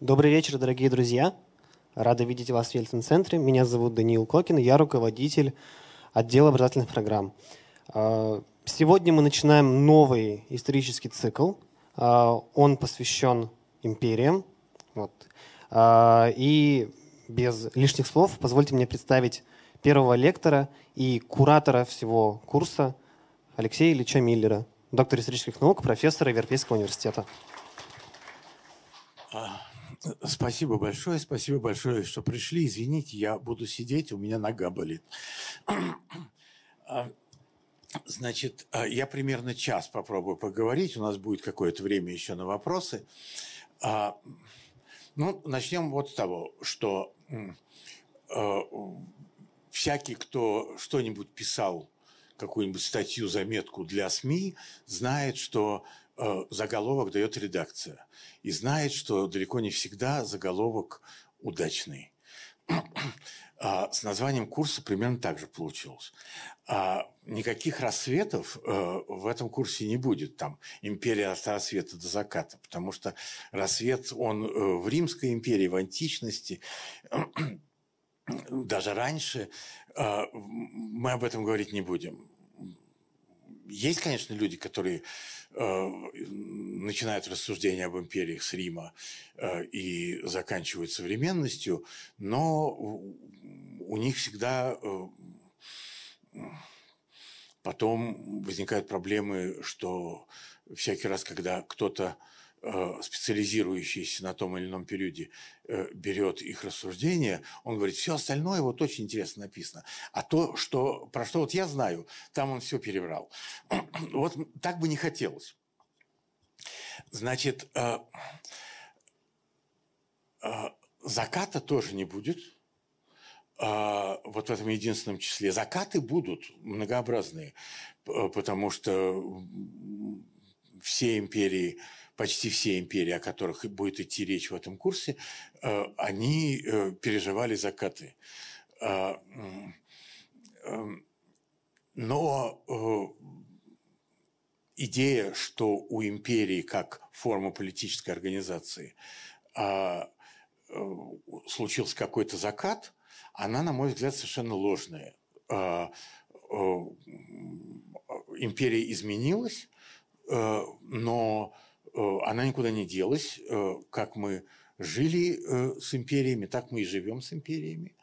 Добрый вечер, дорогие друзья. Рада видеть вас в Ельцин-центре. Меня зовут Даниил Кокин, я руководитель отдела образовательных программ. А, сегодня мы начинаем новый исторический цикл. А, он посвящен империям. Вот. А, и без лишних слов позвольте мне представить первого лектора и куратора всего курса Алексея Ильича Миллера, доктор исторических наук, профессора Европейского университета. Спасибо большое, спасибо большое, что пришли. Извините, я буду сидеть, у меня нога болит. А, значит, а, я примерно час попробую поговорить, у нас будет какое-то время еще на вопросы. А, ну, начнем вот с того, что всякий, кто что-нибудь писал, какую-нибудь статью, заметку для СМИ, знает, что Э, заголовок дает редакция. И знает, что далеко не всегда заголовок удачный. А с названием курса примерно так же получилось. А никаких рассветов э, в этом курсе не будет. Там империя от рассвета до заката. Потому что рассвет, он э, в Римской империи, в античности, даже раньше. Мы об этом говорить не будем. Есть, конечно, люди, которые Э, начинают рассуждения об империях с Рима э, и заканчивают современностью, но у них всегда э, потом возникают проблемы, что всякий раз, когда кто-то специализирующийся на том или ином периоде, берет их рассуждения, он говорит, все остальное вот очень интересно написано. А то, что, про что вот я знаю, там он все переврал. Вот так бы не хотелось. Значит, заката тоже не будет. Вот в этом единственном числе. Закаты будут многообразные, потому что все империи почти все империи, о которых будет идти речь в этом курсе, э, они э, переживали закаты. Э, но идея, что у империи как форма политической организации случился какой-то закат, она, на мой взгляд, совершенно ложная. Империя изменилась, но она никуда не делась. Э, как мы жили э, с империями, так мы и живем с империями.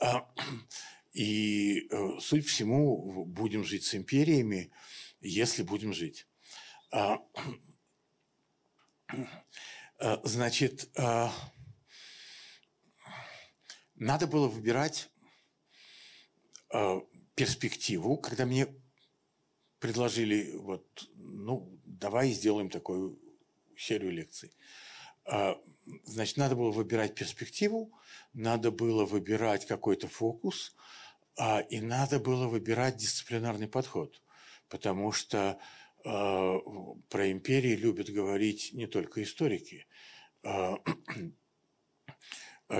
А, и, суть всему, будем жить с империями, если будем жить. А, значит, надо было выбирать перспективу, когда мне предложили, вот, ну, давай сделаем такую серию лекций. А, значит, надо было выбирать перспективу, надо было выбирать какой-то фокус, а, и надо было выбирать дисциплинарный подход, потому что а, про империи любят говорить не только историки.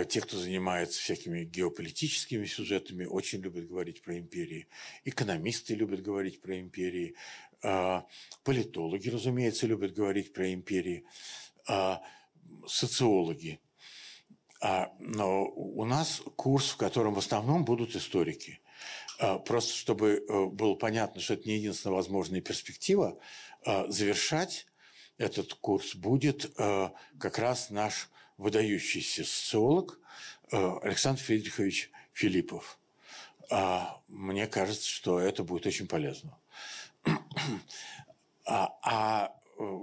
Те, кто занимается всякими геополитическими сюжетами, очень любят говорить про империи. Экономисты любят говорить про империи. А, политологи, разумеется, любят говорить про империи, а, социологи. А, но у нас курс, в котором в основном будут историки. Просто чтобы э, было понятно, что это не единственная возможная перспектива, завершать этот курс будет э, как раз наш выдающийся социолог э, Александр Фридрихович Филиппов. Мне кажется, что это будет очень полезно. А, а э,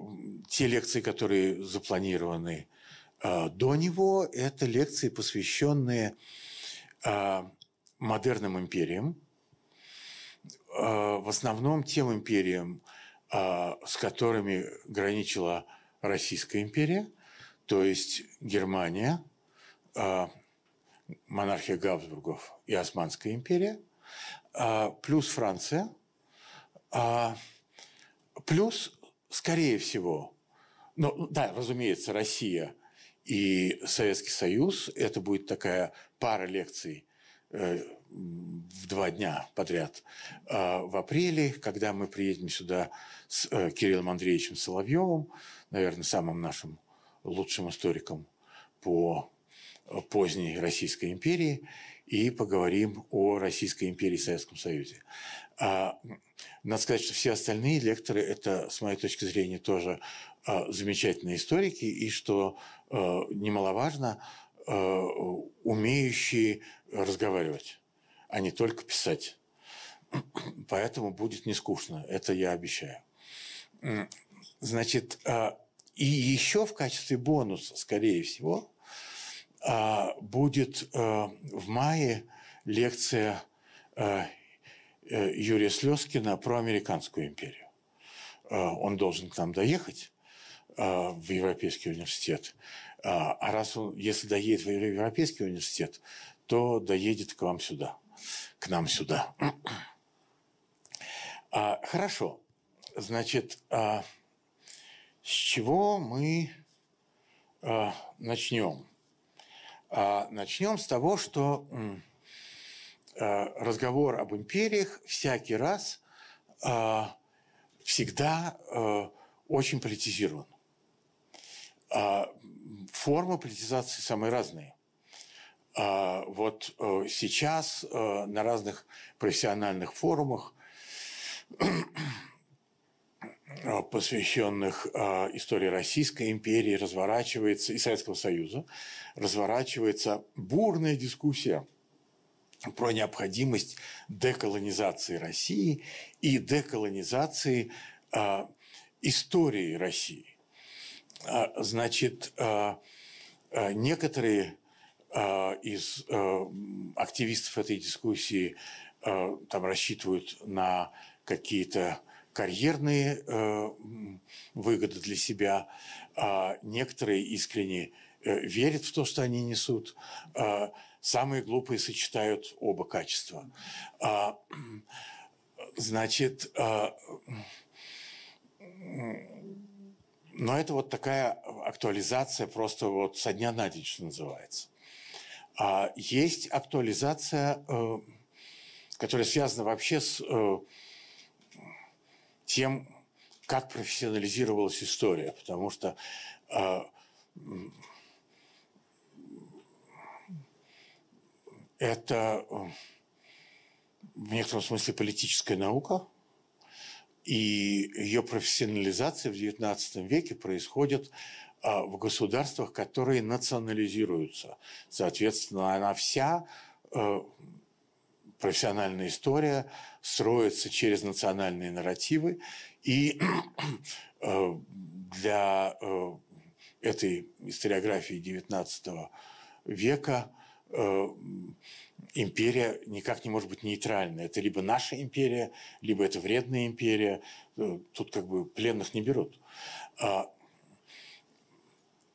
те лекции, которые запланированы э, до него, это лекции, посвященные э, модерным империям, в основном тем империям, с которыми граничила Российская империя, то есть Германия, монархия Габсбургов и Османская империя, плюс Франция – а, плюс, скорее всего, ну да, разумеется, Россия и Советский Союз, это будет такая пара лекций э, в два дня подряд э, в апреле, когда мы приедем сюда с э, Кириллом Андреевичем Соловьевым, наверное, самым нашим лучшим историком по поздней Российской империи и поговорим о Российской империи и Советском Союзе. А, надо сказать, что все остальные лекторы – это, с моей точки зрения, тоже а, замечательные историки, и что а, немаловажно, умеющие разговаривать, а не только писать. Поэтому будет не скучно, это я обещаю. Значит, и еще в качестве бонуса, скорее всего, будет в мае лекция Юрия Слезкина про американскую империю. Э, он должен к нам доехать э, в Европейский университет. А раз он, если доедет в Европейский университет, то доедет к вам сюда, к нам сюда. Хорошо. Значит, с чего мы начнем? Начнем с того, что Э, разговор об империях всякий раз э, всегда э, очень политизирован. Формы политизации самые разные. Вот сейчас на разных профессиональных форумах, посвященных истории Российской империи, разворачивается и Советского Союза, разворачивается бурная дискуссия – про необходимость деколонизации России и деколонизации э, истории России. Э, значит, э, некоторые из активистов этой дискуссии там рассчитывают на какие-то карьерные выгоды для себя, а некоторые искренне верят в то, что они несут. Самые глупые сочетают оба качества. А, значит, а, но это вот такая актуализация просто вот со дня на день, что называется. А есть актуализация, э, которая связана вообще с э, тем, как профессионализировалась история, потому что это э, в некотором смысле политическая наука, и ее профессионализация в XIX веке происходит э, в государствах, которые национализируются. Соответственно, она вся э, профессиональная история строится через национальные нарративы, и для этой историографии XIX века – империя никак не может быть нейтральной. Это либо наша империя, либо это вредная империя. Э, тут как бы пленных не берут. А,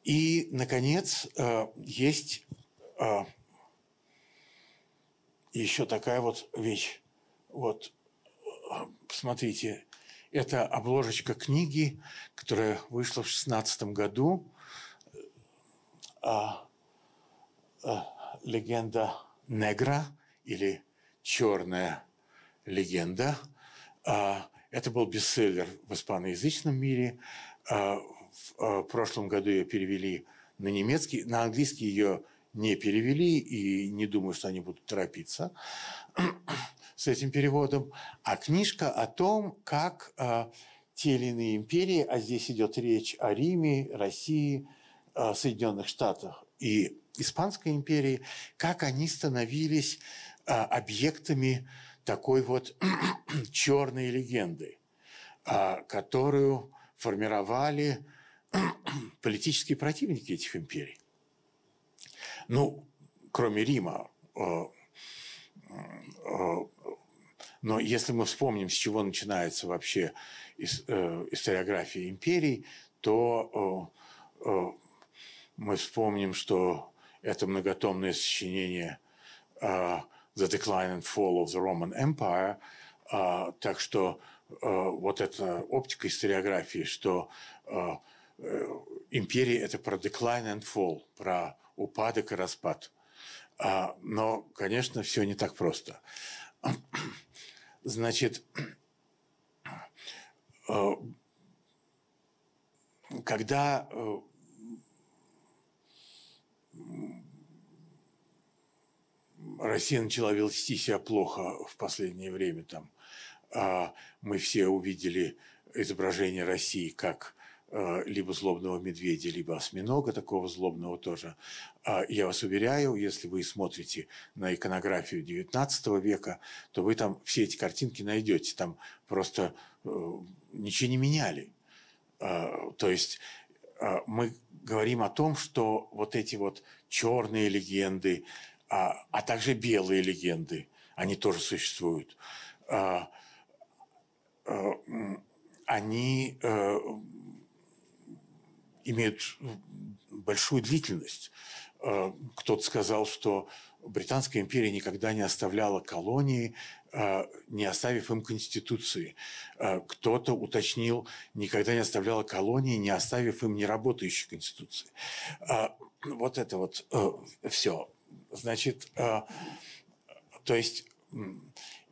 и, наконец, э, есть еще такая вот вещь. Вот, посмотрите, это обложечка книги, которая вышла в 16 году. А, легенда негра или черная легенда. А, это был бестселлер в испаноязычном мире. А, в а, прошлом году ее перевели на немецкий, на английский ее не перевели, и не думаю, что они будут торопиться с этим переводом. А книжка о том, как те или иные империи, а здесь идет речь о Риме, России, Соединенных Штатах и Испанской империи, как они становились а, объектами такой вот черной легенды, а, которую формировали политические противники этих империй. Ну, кроме Рима. А, но если мы вспомним, с чего начинается вообще э, историография империй, то мы вспомним, что это многотомное сочинение uh, «The Decline and Fall of the Roman Empire», uh, так что uh, вот эта оптика историографии, что uh, империя – это про decline and fall, про упадок и распад. Uh, но, конечно, все не так просто. Значит, когда Россия начала вести себя плохо в последнее время. Там, а, мы все увидели изображение России как а, либо злобного медведя, либо осьминога, такого злобного тоже. А, я вас уверяю, если вы смотрите на иконографию XIX века, то вы там все эти картинки найдете. Там просто э, ничего не меняли. То есть мы говорим о том, что вот эти вот черные легенды, а, а также белые легенды, они тоже существуют. А, а, они а, имеют большую длительность. А, кто-то сказал, что Британская империя никогда не оставляла колонии, а, не оставив им конституции. Кто-то уточнил, никогда не оставляла колонии, не оставив им неработающей конституции. Вот это вот э, все. Значит, то есть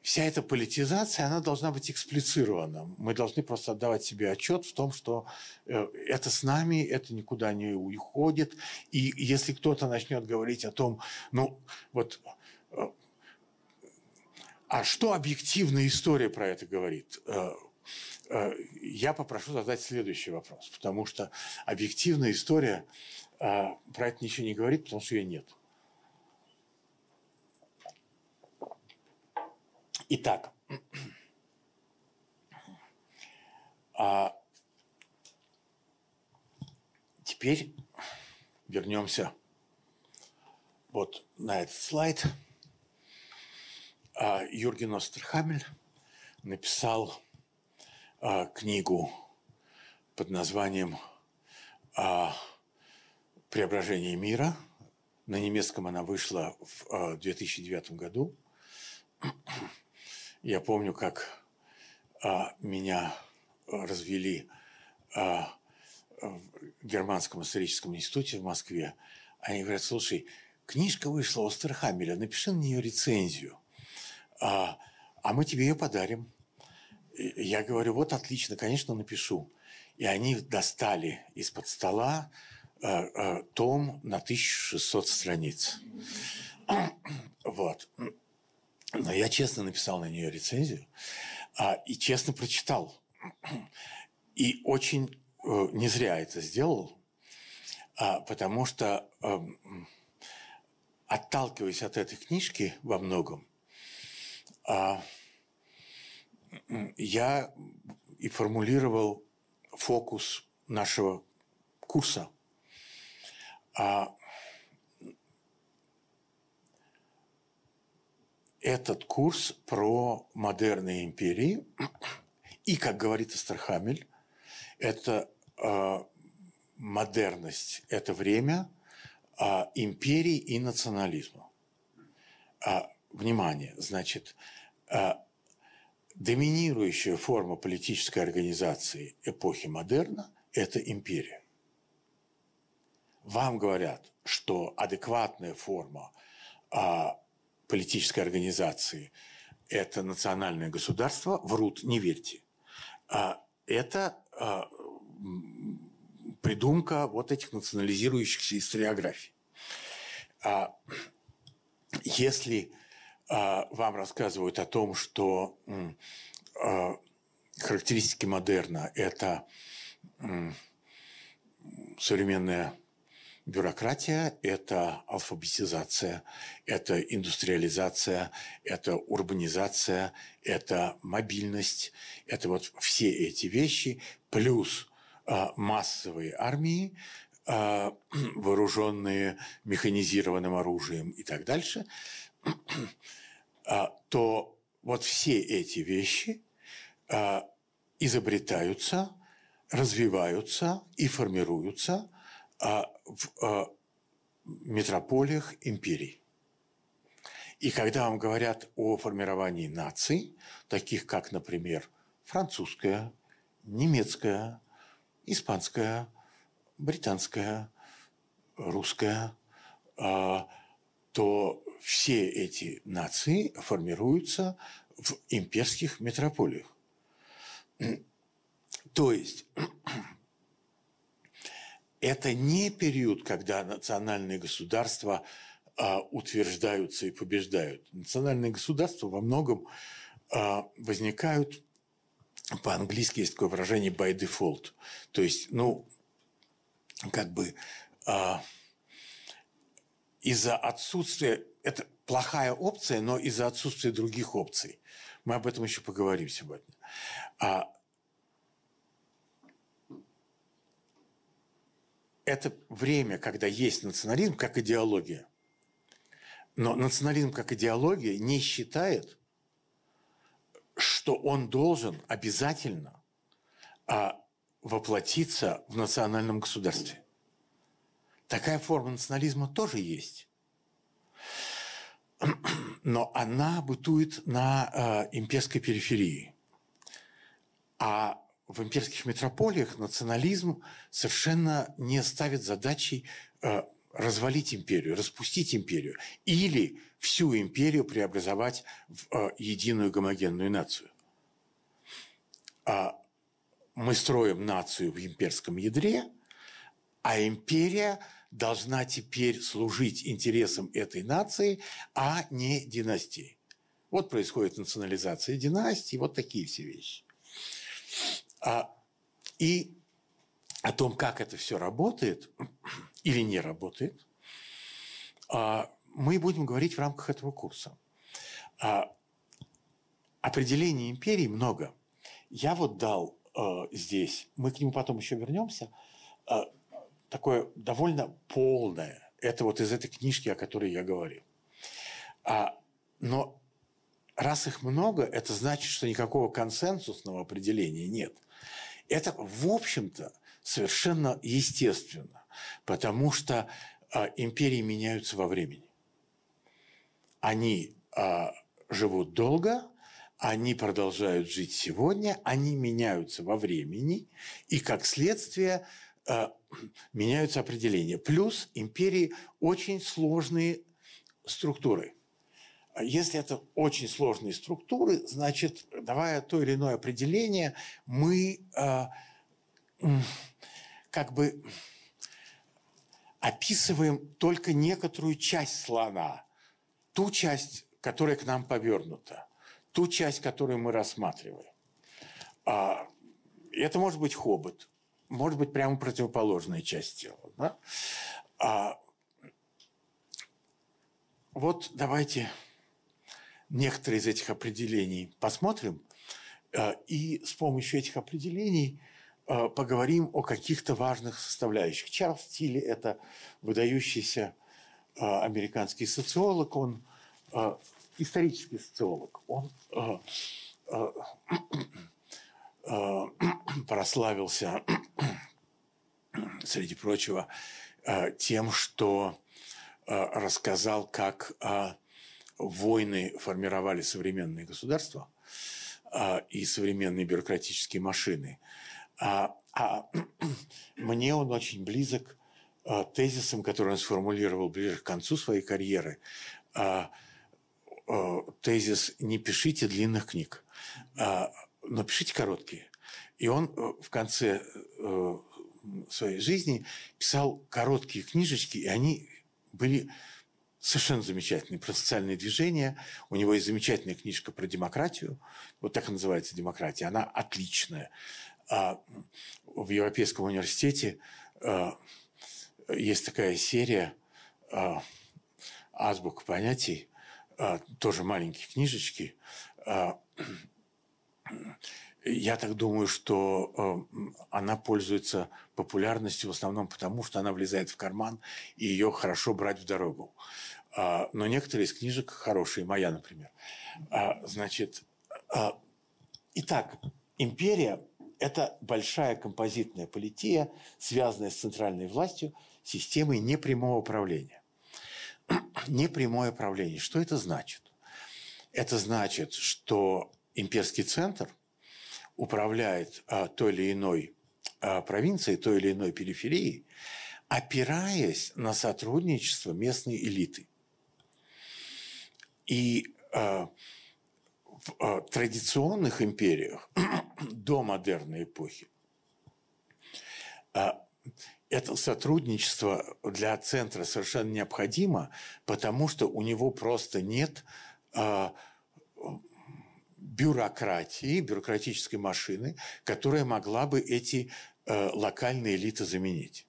вся эта политизация, она должна быть эксплицирована. Мы должны просто отдавать себе отчет в том, что э, это с нами, это никуда не уходит. И если кто-то начнет говорить о том, ну, вот, э, а что объективная история про это говорит? Э, я попрошу задать следующий вопрос, потому что объективная история про это ничего не говорит, потому что ее нет. Итак, а теперь вернемся вот на этот слайд. А, Юрген Остерхамель написал а, книгу под названием «Преображение мира». На немецком она вышла в 2009 году. Я помню, как а, меня развели а, в Германском историческом институте в Москве. Они говорят, слушай, книжка вышла у Стерхамеля, напиши на нее рецензию, а, а мы тебе ее подарим. Я говорю, вот отлично, конечно, напишу. И они достали из-под стола э, э, том на 1600 страниц. Вот. Но я честно написал на нее рецензию а, и честно прочитал. И очень э, не зря это сделал, а, потому что, э, отталкиваясь от этой книжки во многом, а, я и формулировал фокус нашего курса. А, этот курс про модерные империи. И, как говорит Астрахамель, это э, модерность, это время э, империи и национализма. А, внимание, значит, э, доминирующая форма политической организации эпохи модерна – это империя. Вам говорят, что адекватная форма политической организации – это национальное государство, врут, не верьте. А это а, придумка вот этих национализирующихся историографий. А, если вам рассказывают о том, что характеристики модерна – это современная Бюрократия – это алфабетизация, это индустриализация, это урбанизация, это мобильность, это вот все эти вещи, плюс э, массовые армии, э, вооруженные механизированным оружием и так дальше, э, то вот все эти вещи изобретаются, развиваются и формируются – а, в а, метрополиях империй. И когда вам говорят о формировании наций, таких как, например, французская, немецкая, испанская, британская, русская, а, то все эти нации формируются в имперских метрополиях. То есть это не период, когда национальные государства а, утверждаются и побеждают. Национальные государства во многом а, возникают по-английски есть такое выражение by default. То есть, ну, как бы а, из-за отсутствия, это плохая опция, но из-за отсутствия других опций. Мы об этом еще поговорим сегодня. А, это время, когда есть национализм как идеология. Но национализм как идеология не считает, что он должен обязательно а, воплотиться в национальном государстве. Такая форма национализма тоже есть. Но она бытует на э, имперской периферии. А в имперских метрополиях национализм совершенно не ставит задачей э, развалить империю, распустить империю или всю империю преобразовать в э, единую гомогенную нацию. А мы строим нацию в имперском ядре, а империя должна теперь служить интересам этой нации, а не династии. Вот происходит национализация династии, вот такие все вещи. А, и о том, как это все работает или не работает, а, мы будем говорить в рамках этого курса. А, определений империи много. Я вот дал а, здесь, мы к нему потом еще вернемся, такое довольно полное. Это вот из этой книжки, о которой я говорил. Но раз их много, это значит, что никакого консенсусного определения нет. Это, в общем-то, совершенно естественно, потому что э, империи меняются во времени. Они э, живут долго, они продолжают жить сегодня, они меняются во времени, и как следствие э, меняются определения. Плюс империи очень сложные структуры. Если это очень сложные структуры, значит, давая то или иное определение, мы э, как бы описываем только некоторую часть слона, ту часть, которая к нам повернута, ту часть, которую мы рассматриваем. А, это может быть хобот, может быть прямо противоположная часть тела. Да? А, вот давайте некоторые из этих определений посмотрим, а, и с помощью этих определений – Э, поговорим о каких-то важных составляющих. Чарльз Тилли – это выдающийся э, американский социолог, он э, исторический социолог. Он прославился, среди прочего, тем, что рассказал, как войны формировали современные государства и современные бюрократические машины – а, а мне он очень близок а, тезисом, который он сформулировал ближе к концу своей карьеры. А, а, тезис «не пишите длинных книг, а, но пишите короткие». И он э, в конце э, своей жизни писал короткие книжечки, и они были совершенно замечательные про социальные движения. У него есть замечательная книжка про демократию. Вот так и называется демократия. Она отличная. А в Европейском университете а, есть такая серия а, азбук понятий, тоже маленькие книжечки. А, я так думаю, что э, она пользуется популярностью в основном потому, что она влезает в карман, и ее хорошо брать в дорогу. Э, но некоторые из книжек хорошие, моя, например. Э, значит, э, итак, империя – это большая композитная полития, связанная с центральной властью, системой непрямого управления. Непрямое управление. Что это значит? Это значит, что имперский центр – управляет а, той или иной а, провинцией, той или иной периферией, опираясь на сотрудничество местной элиты. И а, в а, традиционных империях до модерной эпохи а, это сотрудничество для центра совершенно необходимо, потому что у него просто нет э, бюрократии, бюрократической машины, которая могла бы эти э, локальные элиты заменить.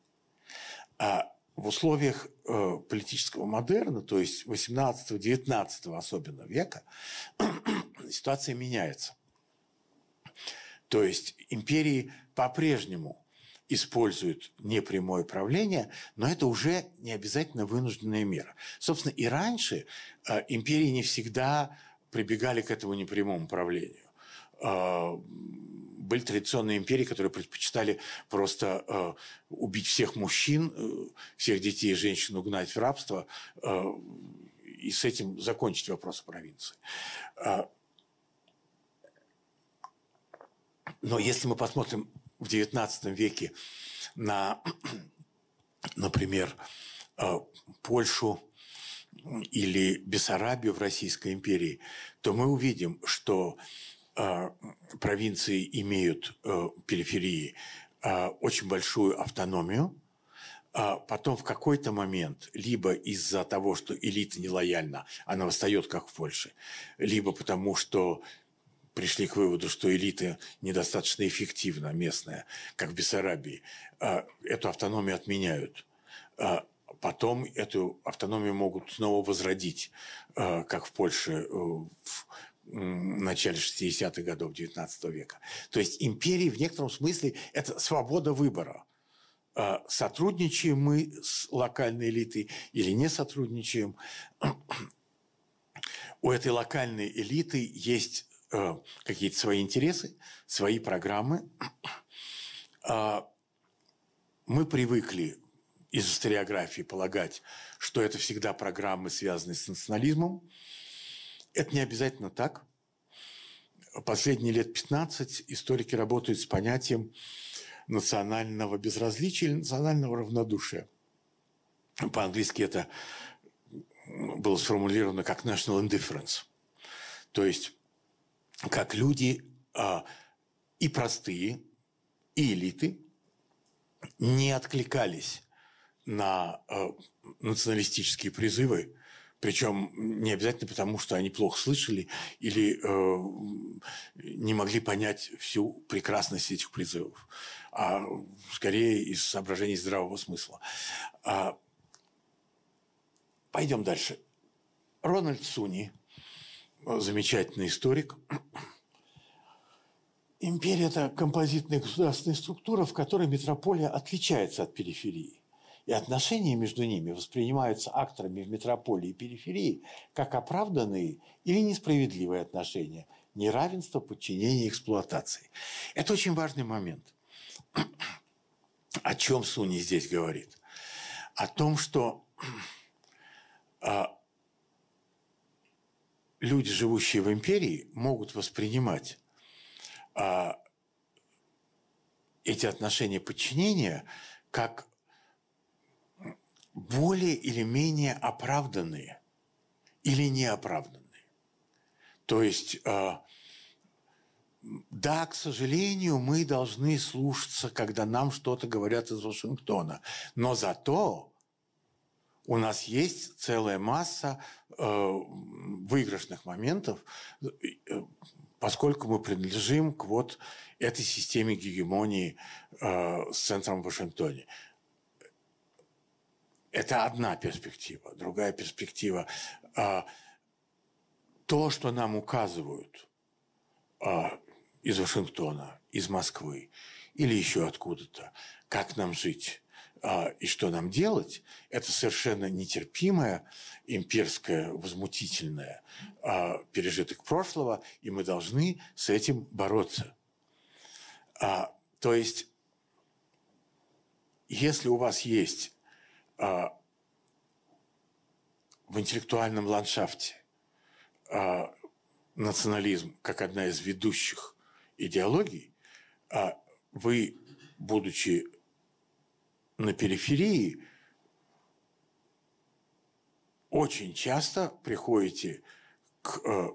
А в условиях э, политического модерна, то есть 18-19 особенно века, ситуация меняется. То есть империи по-прежнему используют непрямое правление, но это уже не обязательно вынужденная мера. Собственно, и раньше э, империи не всегда прибегали к этому непрямому правлению. Э, были традиционные империи, которые предпочитали просто э, убить всех мужчин, э, всех детей и женщин угнать в рабство э, и с этим закончить вопрос о провинции. Но если мы посмотрим в XIX веке на, например, Польшу или Бессарабию в Российской империи, то мы увидим, что э, провинции имеют э, периферии очень большую автономию, а потом в какой-то момент, либо из-за того, что элита нелояльна, она восстает, как в Польше, либо потому, что пришли к выводу, что элита недостаточно эффективна, местная, как в Бессарабии, а, эту автономию отменяют. Потом эту автономию могут снова возродить, а, как в Польше э, в начале 60-х годов XIX века. То есть империи в некотором смысле – это свобода выбора. Сотрудничаем мы с локальной элитой или не сотрудничаем. У этой локальной элиты есть Э, какие-то свои интересы, свои программы. Мы привыкли из историографии полагать, что это всегда программы, связанные с национализмом. Это не обязательно так. Последние лет 15 историки работают с понятием национального безразличия или национального равнодушия. По-английски это было сформулировано как national indifference. То есть как люди а, и простые, и элиты не откликались на а, националистические призывы, причем не обязательно потому, что они плохо слышали или э, не могли понять всю прекрасность этих призывов, а скорее из соображений здравого смысла. А, пойдем дальше. Рональд Суни – замечательный историк. Империя – это композитная государственная структура, в которой метрополия отличается от периферии. И отношения между ними воспринимаются акторами в метрополии и периферии как оправданные или несправедливые отношения, неравенство, подчинение, эксплуатации. Это очень важный момент. О чем Суни здесь говорит? О том, что а, люди, живущие в империи, могут воспринимать а, эти отношения подчинения как более или менее оправданные или неоправданные. То есть, а, да, к сожалению, мы должны слушаться, когда нам что-то говорят из Вашингтона, но зато у нас есть целая масса э, выигрышных моментов, э, поскольку мы принадлежим к вот этой системе гегемонии э, с центром в Вашингтоне. Это одна перспектива. Другая перспектива э, – то, что нам указывают э, из Вашингтона, из Москвы или еще откуда-то, как нам жить а, и что нам делать, это совершенно нетерпимое, имперское, возмутительное а, пережиток прошлого, и мы должны с этим бороться. А, то есть, если у вас есть в интеллектуальном ландшафте национализм как одна из ведущих идеологий, вы, будучи на периферии очень часто приходите к э,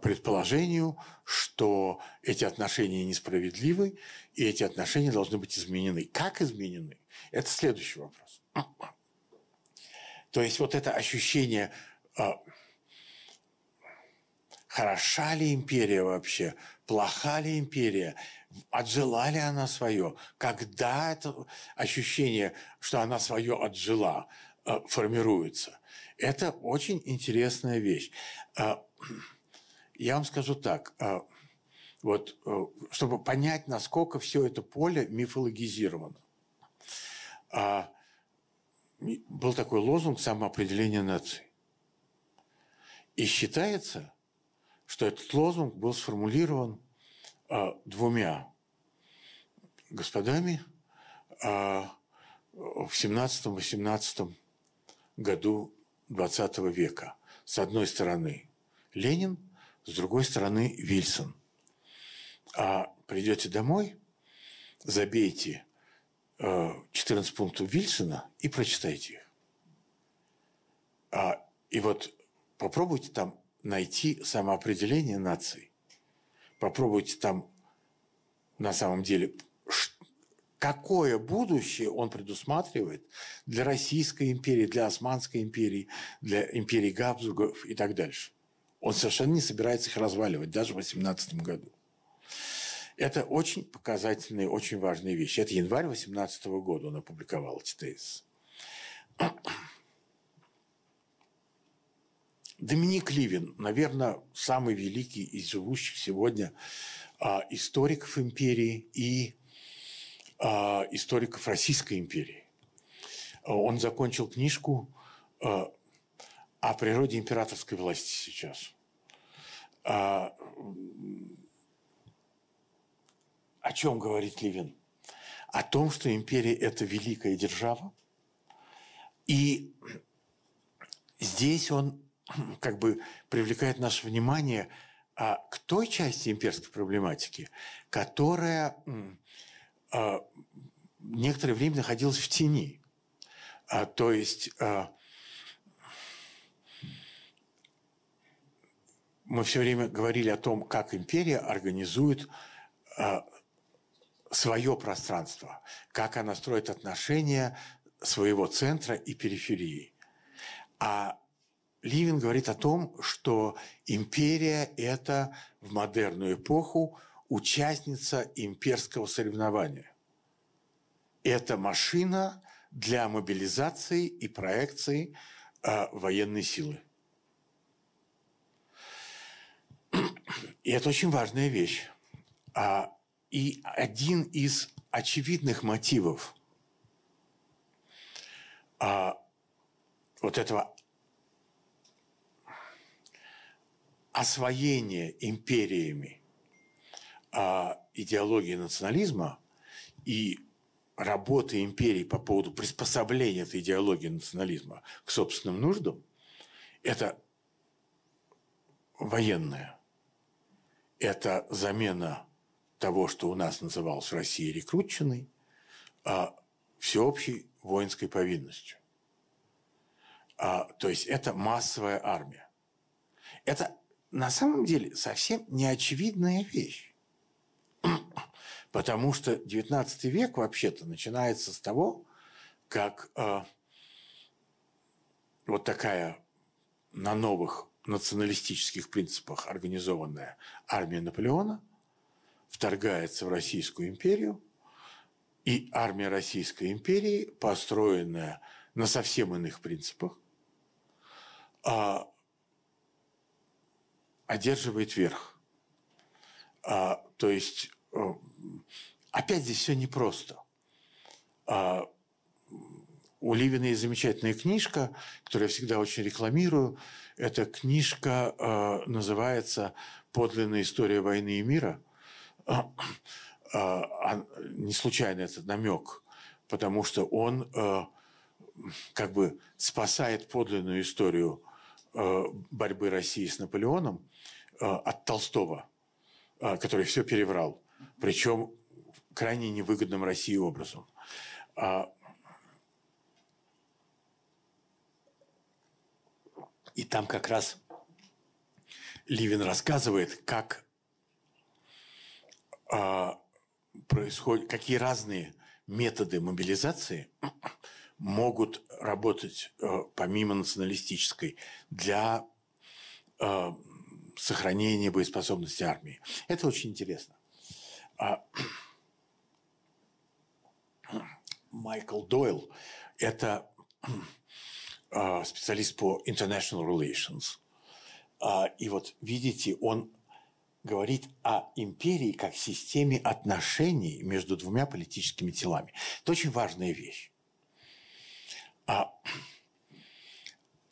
предположению, что эти отношения несправедливы, и эти отношения должны быть изменены. Как изменены? Это следующий вопрос. То есть вот это ощущение, а, хороша ли империя вообще, плоха ли империя, отжила ли она свое, когда это ощущение, что она свое отжила, а, формируется. Это очень интересная вещь. А, я вам скажу так, вот, чтобы понять, насколько все это поле мифологизировано был такой лозунг самоопределения нации. И считается, что этот лозунг был сформулирован э, двумя господами э, в 17-18 году 20 века. С одной стороны Ленин, с другой стороны Вильсон. А придете домой, забейте 14 э, пунктов Вильсона и прочитайте их. А, и вот попробуйте там найти самоопределение нации. Попробуйте там на самом деле, какое будущее он предусматривает для Российской империи, для Османской империи, для империи Габсбургов и так дальше. Он совершенно не собирается их разваливать, даже в 18 году. Это очень показательные, очень важные вещи. Это январь 2018 года он опубликовал эти тезисы. Доминик Ливин, наверное, самый великий из живущих сегодня а, историков империи и а, историков Российской империи. Он закончил книжку а, о природе императорской власти сейчас. О чем говорит Левин? О том, что империя – это великая держава. И здесь он как бы привлекает наше внимание а, к той части имперской проблематики, которая а, некоторое время находилась в тени. А, то есть а, мы все время говорили о том, как империя организует свое пространство, как она строит отношения своего центра и периферии. А Ливин говорит о том, что империя – это в модерную эпоху участница имперского соревнования. Это машина для мобилизации и проекции э, военной силы. И это очень важная вещь. А и один из очевидных мотивов а, вот этого освоения империями а, идеологии национализма и работы империи по поводу приспособления этой идеологии национализма к собственным нуждам, это военная, это замена того, что у нас называлось в России рекрутчиной, а всеобщей воинской повинностью. А, то есть это массовая армия. Это на самом деле совсем неочевидная вещь. Потому что XIX век вообще-то начинается с того, как э, вот такая на новых националистических принципах организованная армия Наполеона – вторгается в Российскую империю, и армия Российской империи, построенная на совсем иных принципах, а, одерживает верх. А, то есть, э, опять здесь все непросто. А, у Ливина есть замечательная книжка, которую я всегда очень рекламирую. Эта книжка э, называется «Подлинная история войны и мира». А, а, не случайно этот намек, потому что он э, как бы спасает подлинную историю э, борьбы России с Наполеоном э, от Толстого, который все переврал, причем крайне невыгодным России образом. А, и там как раз Ливин рассказывает, как происходит, какие разные методы мобилизации могут работать а, помимо националистической для а, сохранения боеспособности армии. Это очень интересно. А, Майкл Дойл – это а, специалист по international relations. А, и вот видите, он говорит о империи как системе отношений между двумя политическими телами. Это очень важная вещь. А,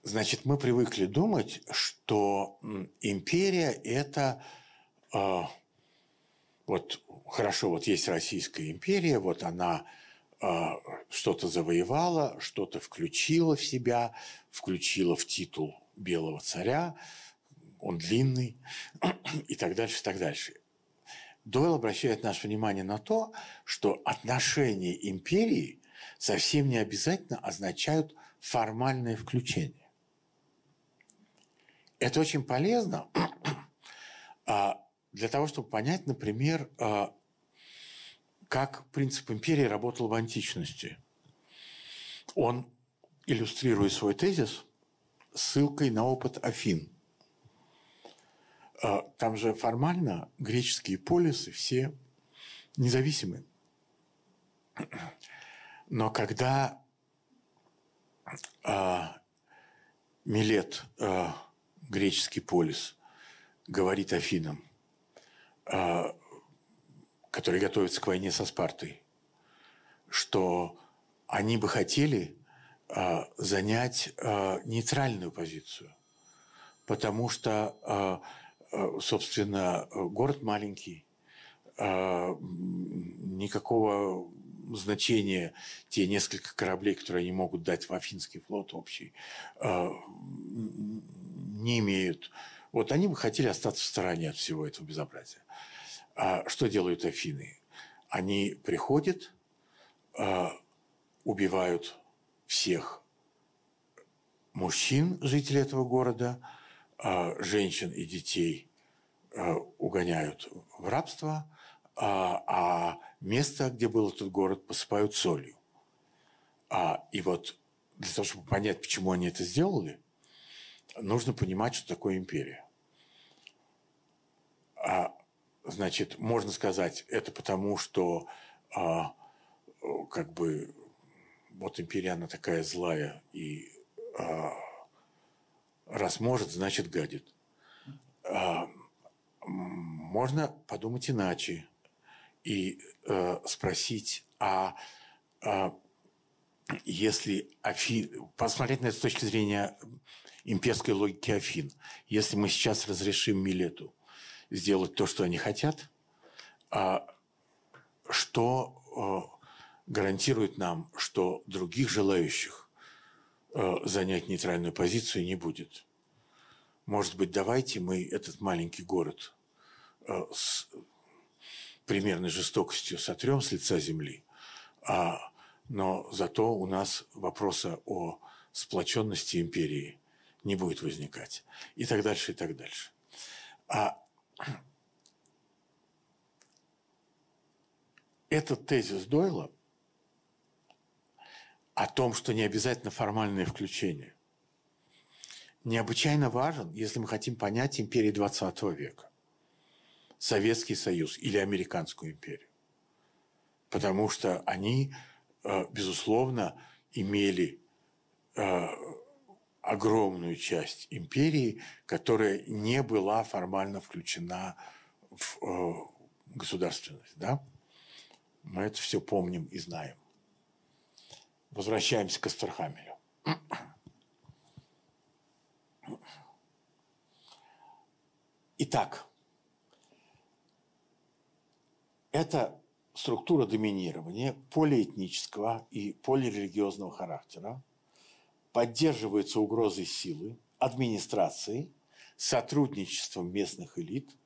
значит, мы привыкли думать, что империя – это а, вот хорошо, вот есть Российская империя, вот она а, что-то завоевала, что-то включила в себя, включила в титул белого царя, он длинный, и так дальше, и так дальше. Дойл обращает наше внимание на то, что отношения империи совсем не обязательно означают формальное включение. Это очень полезно а, для того, чтобы понять, например, а, как принцип империи работал в античности. Он иллюстрирует свой тезис ссылкой на опыт Афин. А, там же формально греческие полисы все независимы. Но когда а, Милет, а, греческий полис, говорит Афинам, а, которые готовятся к войне со Спартой, что они бы хотели а, занять а, нейтральную позицию, потому что, а, собственно, город маленький, никакого значения те несколько кораблей, которые они могут дать в Афинский флот общий, не имеют. Вот они бы хотели остаться в стороне от всего этого безобразия. А что делают Афины? Они приходят, а, убивают всех мужчин, жителей этого города, а, женщин и детей а, угоняют в рабство, а место, где был этот город, посыпают солью. И вот для того, чтобы понять, почему они это сделали, нужно понимать, что такое империя. Значит, можно сказать, это потому, что а, как бы вот империя, она такая злая, и а, раз может, значит гадит. А, можно подумать иначе и а, спросить, а, а если Афин, посмотреть на это с точки зрения имперской логики Афин, если мы сейчас разрешим Милету сделать то, что они хотят, а что э, гарантирует нам, что других желающих э, занять нейтральную позицию не будет. Может быть, давайте мы этот маленький город э, с примерной жестокостью сотрем с лица земли, а, но зато у нас вопроса о сплоченности империи не будет возникать. И так дальше, и так дальше. А этот тезис Дойла о том, что не обязательно формальное включение, необычайно важен, если мы хотим понять империю 20 века, Советский Союз или Американскую империю. Потому что они, э, безусловно, имели э, огромную часть империи, которая не была формально включена в э, государственность. Да? Мы это все помним и знаем. Возвращаемся к Астерхамелю. Итак, это структура доминирования полиэтнического и полирелигиозного характера – поддерживаются угрозой силы, администрацией, сотрудничеством местных элит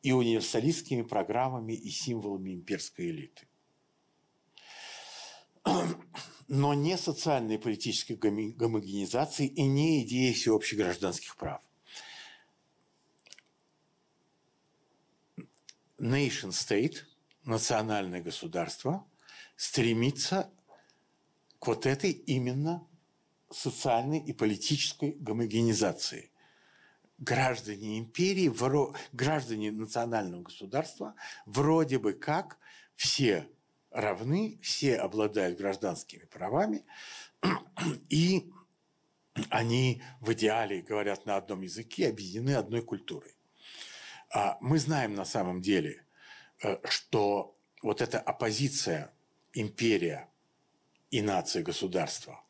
и универсалистскими программами и символами имперской элиты. Но не социальной и политической гомогенизации и не идеи всеобщих гражданских прав. nation state, национальное государство, стремится к вот этой именно социальной и политической гомогенизации. Граждане империи, граждане национального государства вроде бы как все равны, все обладают гражданскими правами, и они в идеале говорят на одном языке, объединены одной культурой. А мы знаем на самом деле, э, что вот эта оппозиция империя и нация государства,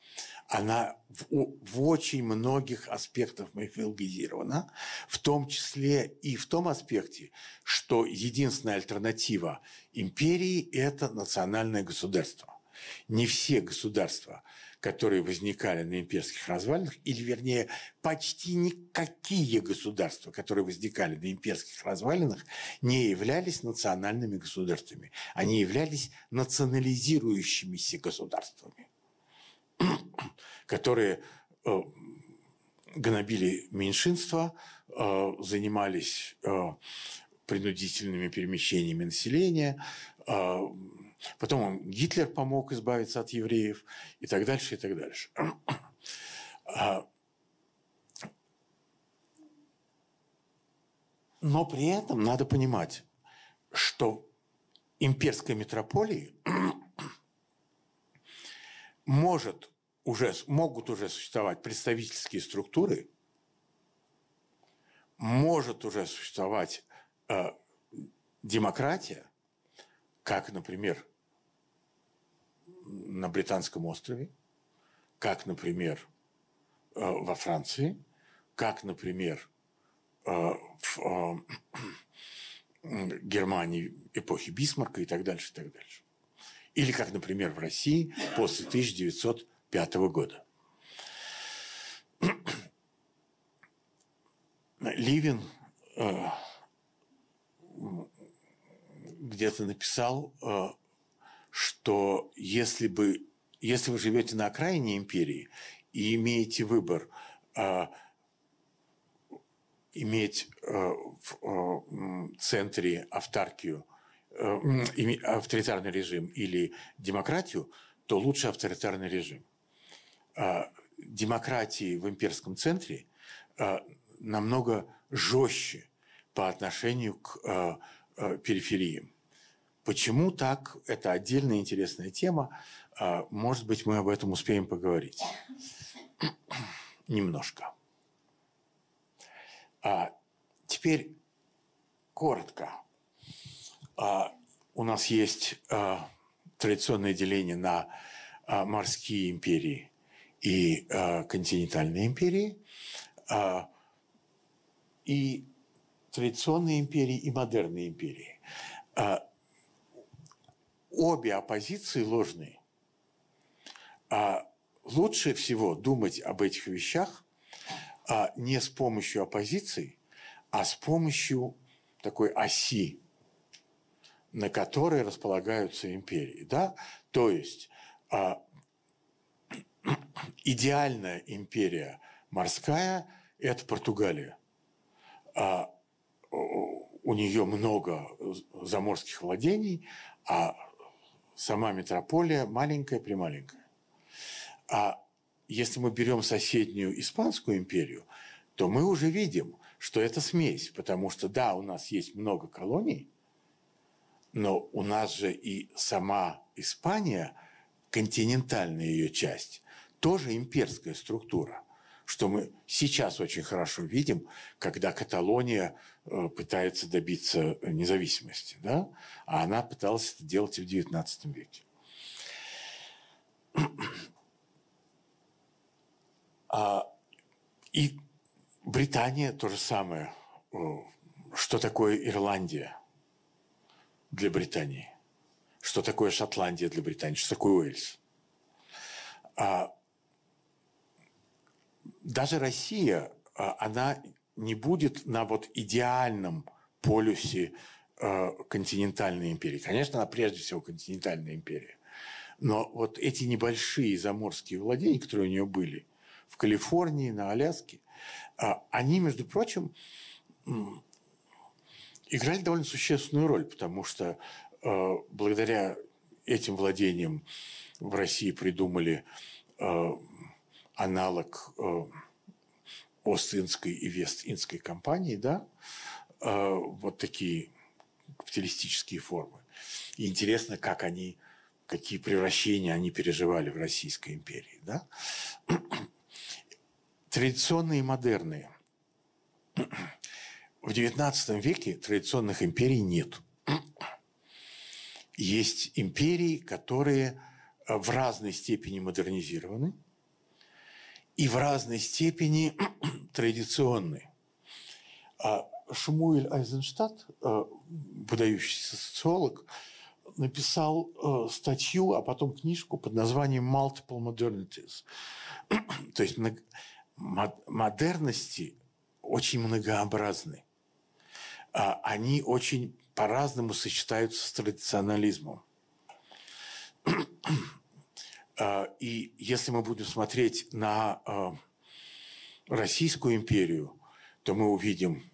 она в, в очень многих аспектах мифологизирована, в том числе и в том аспекте, что единственная альтернатива империи – это национальное государство. Не все государства которые возникали на имперских развалинах, или, вернее, почти никакие государства, которые возникали на имперских развалинах, не являлись национальными государствами. Они являлись национализирующимися государствами, которые э, гнобили меньшинства, э, занимались э, принудительными перемещениями населения, Потом Гитлер помог избавиться от евреев и так дальше, и так дальше. А, но при этом надо понимать, что имперской метрополии может уже, могут уже существовать представительские структуры, может уже существовать э, демократия, как, например, на Британском острове, как, например, э, во Франции, как, например, э, в э, Германии эпохи Бисмарка и так дальше, и так дальше. Или как, например, в России после 1905 года. Ливин где-то написал что если бы если вы живете на окраине империи и имеете выбор э, иметь э, в э, центре автаркию, э, авторитарный режим или демократию, то лучше авторитарный режим. Э, демократии в имперском центре э, намного жестче по отношению к э, перифериям. Почему так? Это отдельная интересная тема. А, может быть, мы об этом успеем поговорить. Немножко. А теперь коротко. А, у нас есть а, традиционное деление на а, морские империи и континентальные империи, и традиционные империи и модерные империи. Обе оппозиции ложные. Лучше всего думать об этих вещах не с помощью оппозиции, а с помощью такой оси, на которой располагаются империи. Да? То есть а, идеальная империя морская – это Португалия. А, у нее много заморских владений, а сама метрополия маленькая-прималенькая. А если мы берем соседнюю Испанскую империю, то мы уже видим, что это смесь, потому что да, у нас есть много колоний, но у нас же и сама Испания, континентальная ее часть, тоже имперская структура что мы сейчас очень хорошо видим, когда Каталония э, пытается добиться независимости, да? а она пыталась это делать и в XIX веке. А, и Британия то же самое. Что такое Ирландия для Британии? Что такое Шотландия для Британии? Что такое Уэльс? А даже Россия, а, она не будет на вот идеальном полюсе а, континентальной империи. Конечно, она прежде всего континентальная империя. Но вот эти небольшие заморские владения, которые у нее были в Калифорнии, на Аляске, а, они, между прочим, играли довольно существенную роль, потому что э, благодаря этим владениям в России придумали э, аналог э, Ост-Индской и Вест-Индской компании, да, э, вот такие капиталистические формы. И интересно, как они, какие превращения они переживали в Российской империи, да. Традиционные и модерные. В XIX веке традиционных империй нет. Есть империи, которые в разной степени модернизированы и в разной степени традиционны. А Шмуэль Айзенштадт, э, выдающийся социолог, написал э, статью, а потом книжку под названием «Multiple Modernities». То есть модерности очень многообразны. А они очень по-разному сочетаются с традиционализмом. А, и если мы будем смотреть на а, Российскую империю, то мы увидим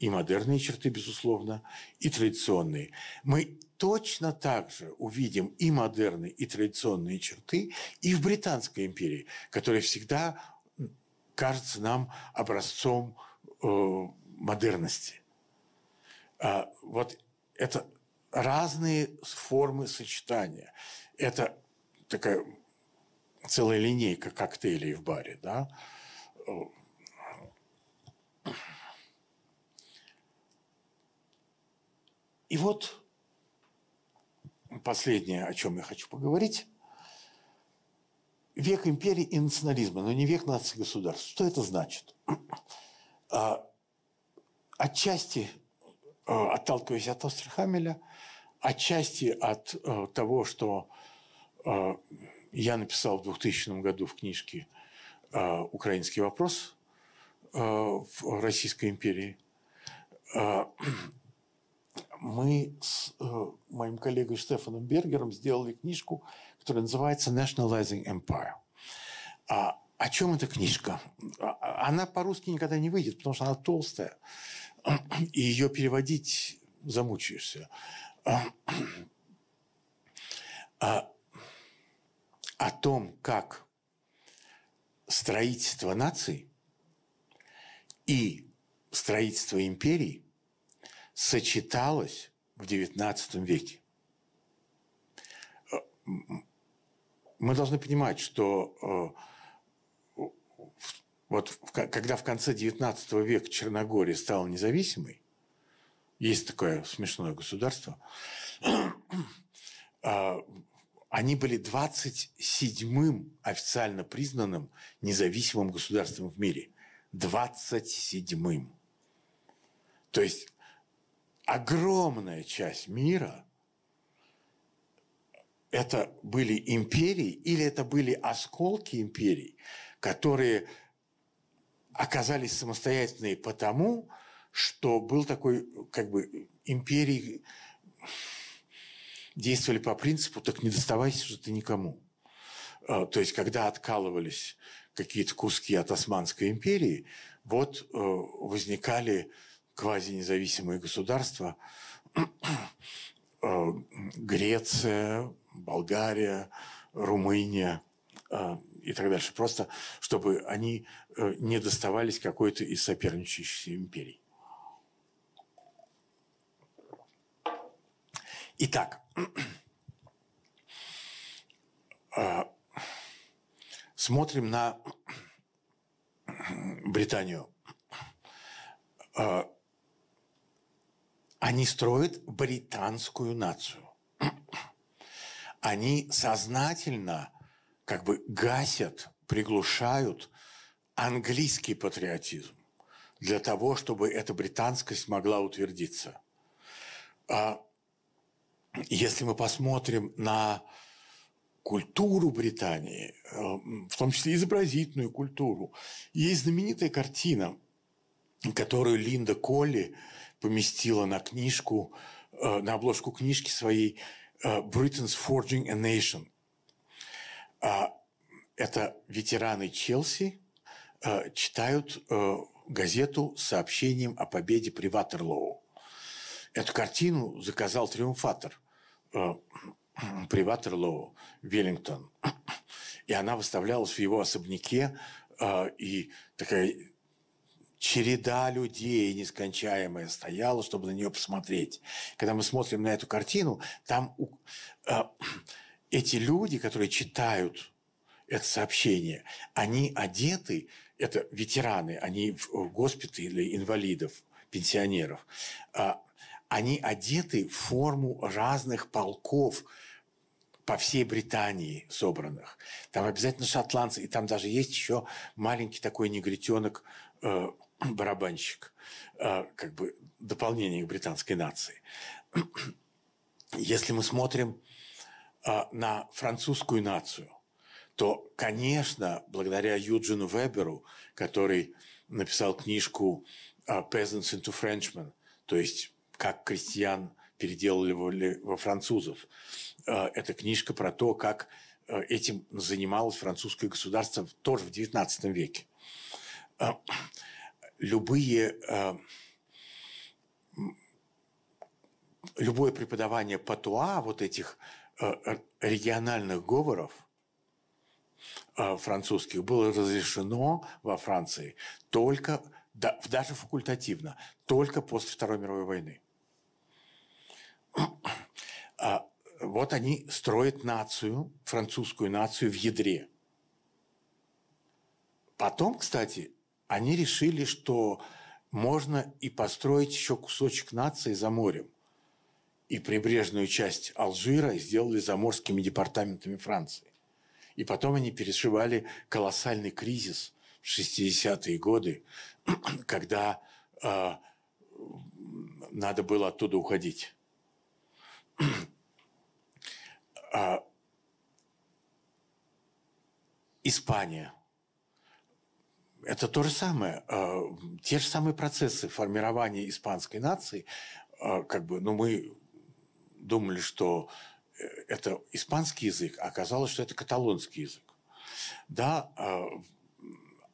и модерные черты, безусловно, и традиционные. Мы точно так же увидим и модерные, и традиционные черты и в Британской империи, которая всегда кажется нам образцом э, модерности. А, вот это разные формы сочетания. Это такая целая линейка коктейлей в баре, да. И вот последнее, о чем я хочу поговорить. Век империи и национализма, но не век нации государств. Что это значит? А, отчасти, отталкиваясь от Остерхамеля, отчасти от а, того, что я написал в 2000 году в книжке «Украинский вопрос» в Российской империи мы с э, моим коллегой Штефаном Бергером сделали книжку, которая называется «Nationalizing Empire». А, о чем эта книжка? А, она по-русски никогда не выйдет, потому что она толстая, и ее переводить замучаешься. А, а, о том, как строительство наций и строительство империи – сочеталось в XIX веке. Мы должны понимать, что э, вот когда в конце XIX века Черногория стала независимой, есть такое смешное государство, а, они были 27-м официально признанным независимым государством в мире. 27-м. То есть огромная часть мира это были империи или это были осколки империй, которые оказались самостоятельные потому, что был такой, как бы, империи действовали по принципу «так не доставайся же ты никому». А, то есть, когда откалывались какие-то куски от Османской империи, вот э, возникали квазинезависимые государства, э, Греция, Болгария, Румыния э, и так дальше. Просто чтобы они э, не доставались какой-то из соперничающих империй. Итак, смотрим на Британию они строят британскую нацию. Они сознательно как бы гасят, приглушают английский патриотизм для того, чтобы эта британскость могла утвердиться. А если мы посмотрим на культуру Британии, э, в том числе изобразительную культуру, есть знаменитая картина, которую Линда Колли поместила на книжку, э, на обложку книжки своей э, «Britain's Forging a Nation». А, это ветераны Челси э, читают газету с сообщением о победе при Ватерлоу. Эту картину заказал триумфатор э, приватор Лоу, Веллингтон. И она выставлялась в его особняке, э, и такая череда людей нескончаемая стояла, чтобы на нее посмотреть. Когда мы смотрим на эту картину, там э, эти люди, которые читают это сообщение, они одеты, это ветераны, они в госпитале инвалидов, пенсионеров, э, они одеты в форму разных полков по всей Британии собранных. Там обязательно шотландцы, и там даже есть еще маленький такой негритенок, э, барабанщик, э, как бы дополнение к британской нации. Если мы смотрим на французскую нацию, то, конечно, благодаря Юджину Веберу, который написал книжку э, «Peasants into Frenchmen», то есть как крестьян переделывали во французов. Э, это книжка про то, как этим занималось французское государство тоже в XIX веке. Любые, любое преподавание патуа, вот этих региональных говоров французских, было разрешено во Франции только, даже факультативно, только после Второй мировой войны. А вот они строят нацию, французскую нацию в ядре. Потом, кстати, они решили, что можно и построить еще кусочек нации за морем. И прибрежную часть Алжира сделали заморскими департаментами Франции. И потом они переживали колоссальный кризис в 60-е годы, когда э, надо было оттуда уходить. А, Испания. Это то же самое. А, те же самые процессы формирования испанской нации. А, как бы, ну, мы думали, что э, это испанский язык, а оказалось, что это каталонский язык. Да,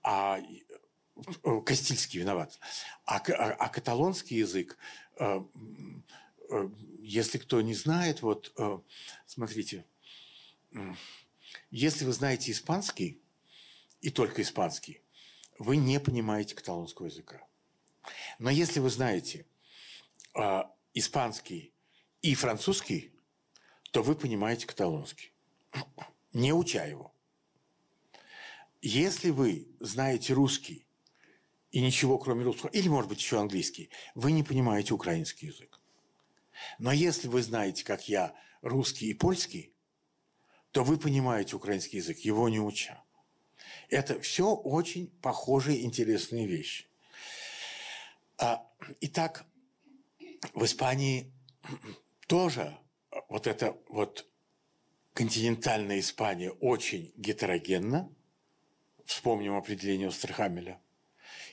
а э, Кастильский виноват. А, а, а каталонский язык Э, если кто не знает, вот смотрите, если вы знаете испанский и только испанский, вы не понимаете каталонского языка. Но если вы знаете испанский и французский, то вы понимаете каталонский, не уча его. Если вы знаете русский и ничего кроме русского, или, может быть, еще английский, вы не понимаете украинский язык. Но если вы знаете, как я, русский и польский, то вы понимаете украинский язык, его не уча. Это все очень похожие интересные вещи. А, итак, в Испании тоже вот эта вот континентальная Испания очень гетерогенна. Вспомним определение Остерхамеля.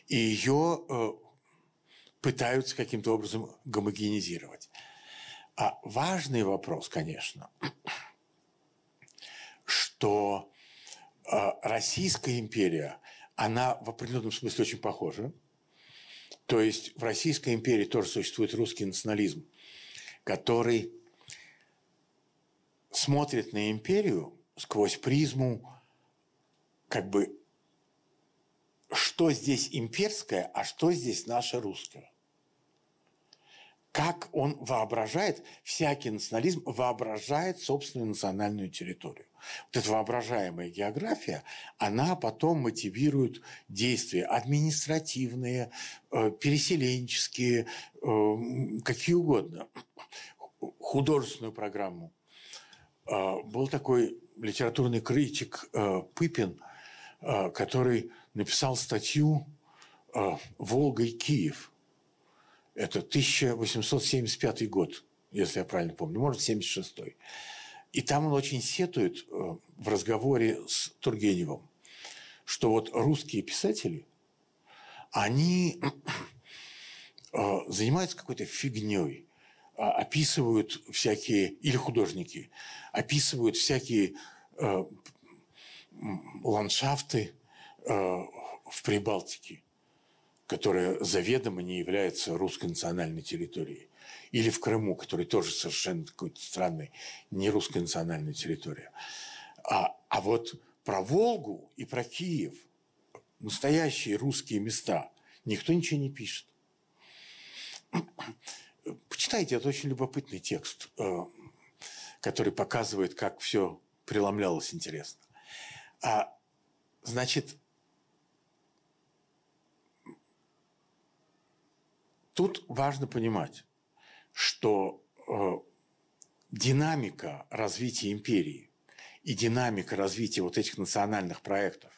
И ее э, пытаются каким-то образом гомогенизировать. А важный вопрос, конечно, что а, Российская империя, она в определенном смысле очень похожа. То есть в Российской империи тоже существует русский национализм, который смотрит на империю сквозь призму как бы что здесь имперское, а что здесь наше русское как он воображает, всякий национализм воображает собственную национальную территорию. Вот эта воображаемая география, она потом мотивирует действия административные, э, переселенческие, э, какие угодно, художественную программу. Э, был такой литературный критик Пыпин, который написал статью «Волга и Киев», это 1875 год, если я правильно помню, может, 76 -й. И там он очень сетует э, в разговоре с Тургеневым, что вот русские писатели, они э, занимаются какой-то фигней, а, описывают всякие, или художники, описывают всякие э, ландшафты в Прибалтике. которая заведомо не является русской национальной территорией. Или в Крыму, который тоже совершенно какой-то странный, не русская национальная территория. А, а вот про Волгу и про Киев, настоящие русские места, никто ничего не пишет. Почитайте, это очень любопытный текст, э, который показывает, как все преломлялось интересно. А, значит, тут важно понимать, что э, динамика развития империи и динамика развития вот этих национальных проектов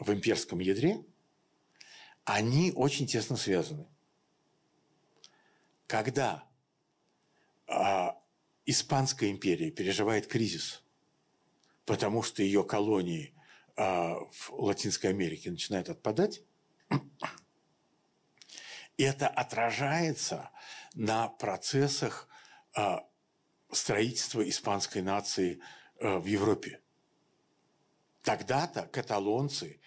в имперском ядре, они очень тесно связаны. Когда э, Испанская империя переживает кризис, потому что ее колонии э, в Латинской Америке начинают отпадать, это отражается на процессах а, строительства испанской нации а, в Европе. Тогда-то каталонцы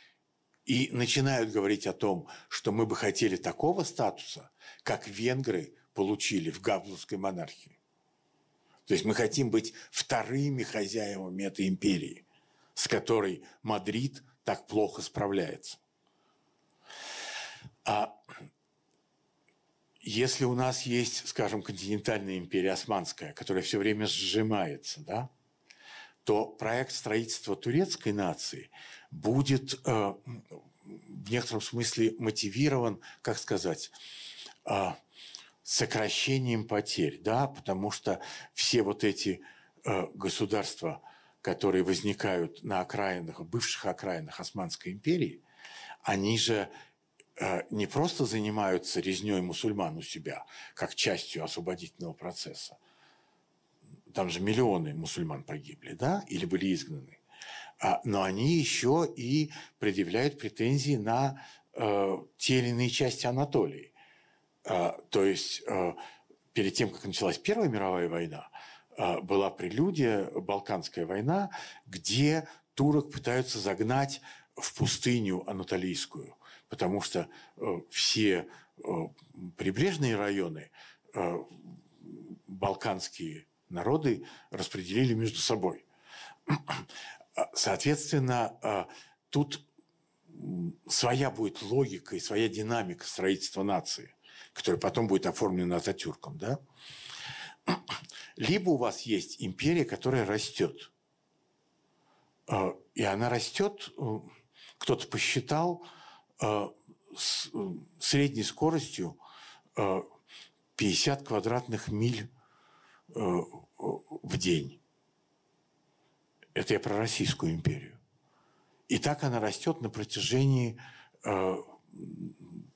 и начинают говорить о том, что мы бы хотели такого статуса, как венгры получили в Габсбургской монархии. То есть мы хотим быть вторыми хозяевами этой империи, с которой Мадрид так плохо справляется. А если у нас есть, скажем, континентальная империя османская, которая все время сжимается, да, то проект строительства турецкой нации будет э, в некотором смысле мотивирован, как сказать, э, сокращением потерь, да, потому что все вот эти э, государства, которые возникают на окраинах, бывших окраинах Османской империи, они же Э, не просто занимаются резней мусульман у себя, как частью освободительного процесса. Там же миллионы мусульман погибли, да, или были изгнаны. А, но они еще и предъявляют претензии на э, те или иные части Анатолии. Э, то есть э, перед тем, как началась Первая мировая война, э, была прелюдия, Балканская война, где турок пытаются загнать в пустыню анатолийскую, потому что э, все э, прибрежные районы э, балканские народы распределили между собой. Соответственно, тут своя будет логика и своя динамика строительства нации, которая потом будет оформлена Ататюрком. Да? Либо у вас есть империя, которая растет. И она растет кто-то посчитал э, с э, средней скоростью э, 50 квадратных миль э, в день. Это я про Российскую империю. И так она растет на протяжении э,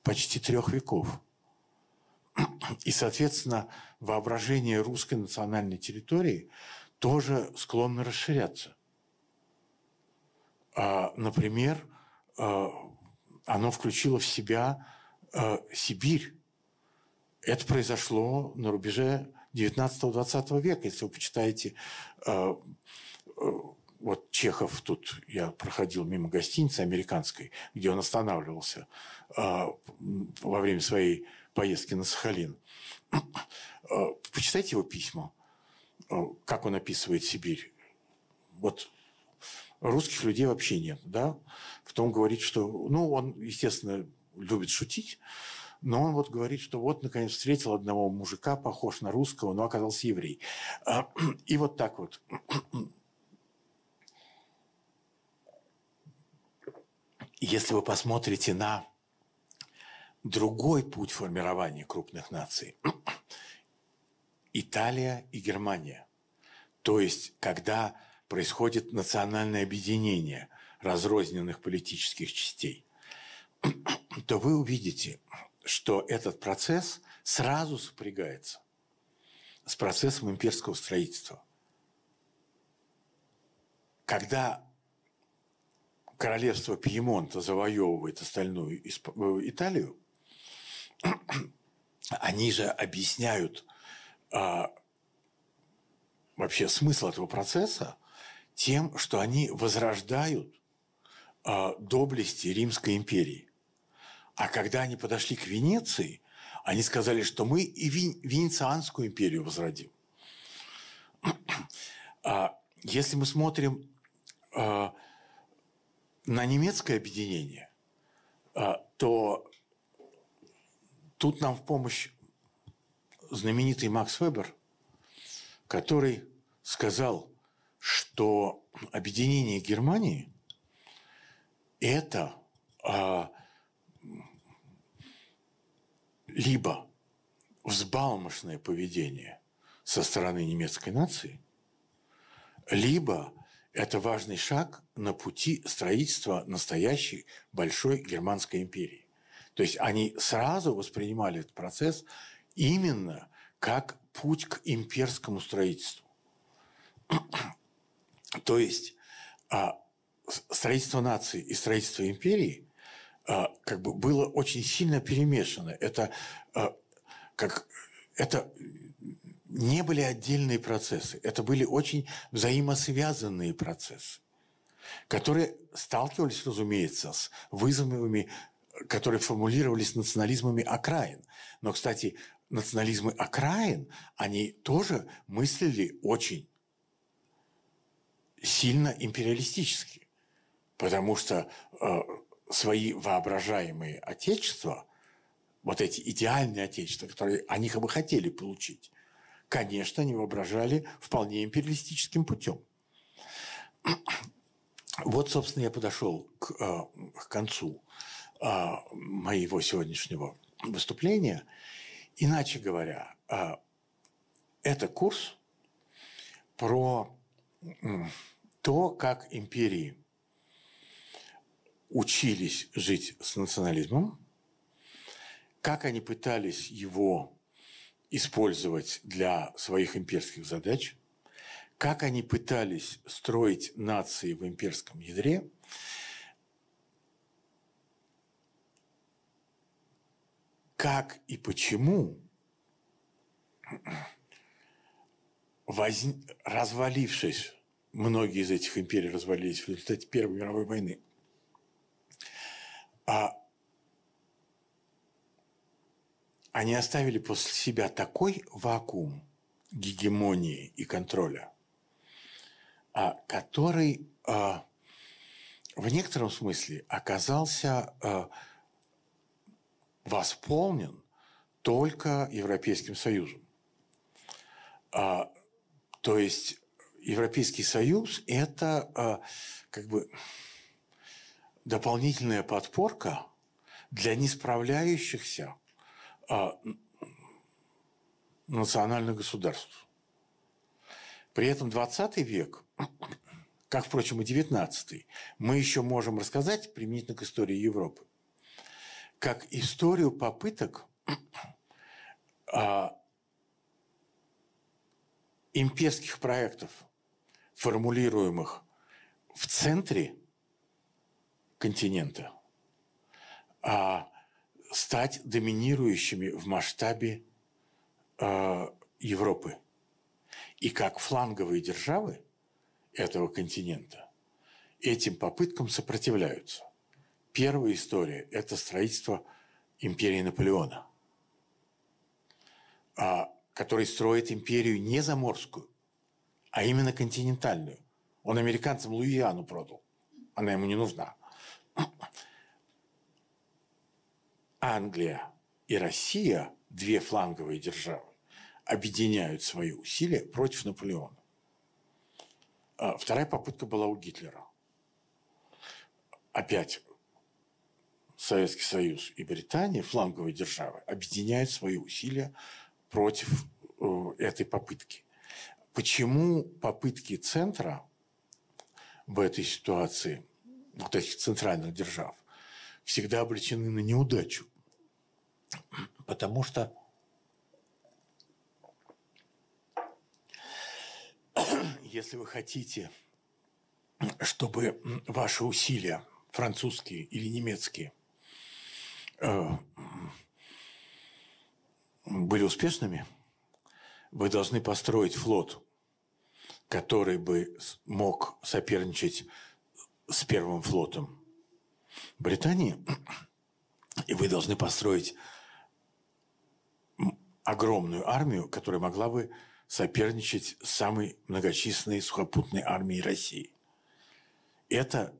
почти трех веков. И, соответственно, воображение русской национальной территории тоже склонно расширяться. А, например, Э, оно включило в себя э, Сибирь. Это произошло на рубеже 19-20 века. Если вы почитаете, вот Чехов, тут я проходил мимо гостиницы американской, где он останавливался во время своей поездки на Сахалин. Почитайте его письма, как он описывает Сибирь. Вот русских людей вообще нет, да. Потом говорит, что, ну, он, естественно, любит шутить, но он вот говорит, что вот, наконец, встретил одного мужика, похож на русского, но оказался еврей. А, и вот так вот. Если вы посмотрите на другой путь формирования крупных наций, Италия и Германия. То есть, когда происходит национальное объединение разрозненных политических частей, то вы увидите, что этот процесс сразу сопрягается с процессом имперского строительства. Когда королевство Пьемонта завоевывает остальную э, Италию, они же объясняют а, вообще смысл этого процесса тем, что они возрождают э, доблести Римской империи. А когда они подошли к Венеции, они сказали, что мы и Венецианскую империю возродим. А если мы смотрим а, на немецкое объединение, а, то тут нам в помощь знаменитый Макс Вебер, который сказал, что объединение Германии – это а, либо взбалмошное поведение со стороны немецкой нации, либо это важный шаг на пути строительства настоящей большой германской империи. То есть они сразу воспринимали этот процесс именно как путь к имперскому строительству. То есть а, строительство нации и строительство империи а, как бы было очень сильно перемешано. Это а, как это не были отдельные процессы, это были очень взаимосвязанные процессы, которые сталкивались, разумеется, с вызовами, которые формулировались национализмами окраин. Но, кстати, национализмы окраин, они тоже мыслили очень сильно империалистически, потому что э, свои воображаемые отечества, вот эти идеальные отечества, которые они бы хотели получить, конечно, они воображали вполне империалистическим путем. Вот, собственно, я подошел к, э, к концу моего сегодняшнего выступления. Иначе говоря, э, это курс про то, как империи учились жить с национализмом, как они пытались его использовать для своих имперских задач, как они пытались строить нации в имперском ядре, как и почему воз... развалившись, многие из этих империй развалились в результате Первой мировой войны, а они оставили после себя такой вакуум гегемонии и контроля, а, который а, в некотором смысле оказался а, восполнен только Европейским Союзом. То есть Европейский Союз – это как бы дополнительная подпорка для несправляющихся а, национальных государств. При этом 20 век, как, впрочем, и 19, мы еще можем рассказать применительно к истории Европы, как историю попыток а, имперских проектов, формулируемых в центре континента, а стать доминирующими в масштабе э, Европы. И как фланговые державы этого континента этим попыткам сопротивляются. Первая история – это строительство империи Наполеона, а, который строит империю не заморскую, а именно континентальную. Он американцам Луизиану продал. Она ему не нужна. Англия и Россия, две фланговые державы, объединяют свои усилия против Наполеона. А вторая попытка была у Гитлера. Опять Советский Союз и Британия, фланговые державы, объединяют свои усилия против э, этой попытки. Почему попытки центра в этой ситуации, вот этих центральных держав, всегда обречены на неудачу. Потому что если вы хотите, чтобы ваши усилия, французские или немецкие, были успешными, вы должны построить флот, который бы мог соперничать с первым флотом Британии, и вы должны построить огромную армию, которая могла бы соперничать с самой многочисленной сухопутной армией России. Это,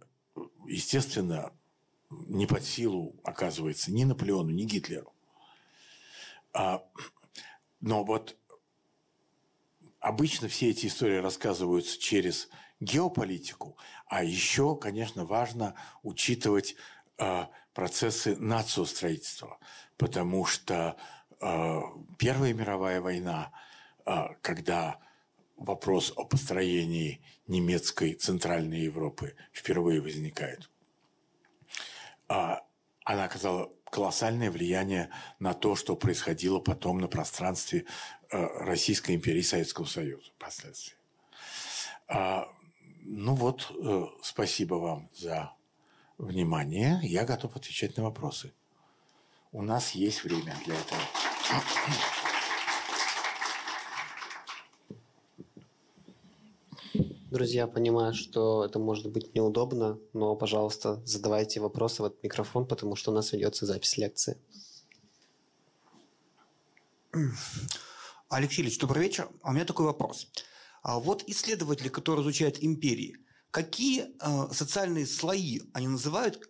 естественно, не под силу оказывается ни Наполеону, ни Гитлеру. А, но вот обычно все эти истории рассказываются через геополитику, а еще, конечно, важно учитывать э, процессы нациостроительства, потому что э, Первая мировая война, э, когда вопрос о построении немецкой Центральной Европы впервые возникает, она оказала колоссальное влияние на то, что происходило потом на пространстве э, Российской империи Советского Союза впоследствии. А, ну вот, э, спасибо вам за внимание. Я готов отвечать на вопросы. У нас есть время для этого. Друзья, понимаю, что это может быть неудобно, но, пожалуйста, задавайте вопросы в этот микрофон, потому что у нас ведется запись лекции. Алексей Ильич, добрый вечер. А у меня такой вопрос. А вот исследователи, которые изучают империи, какие э, социальные слои они называют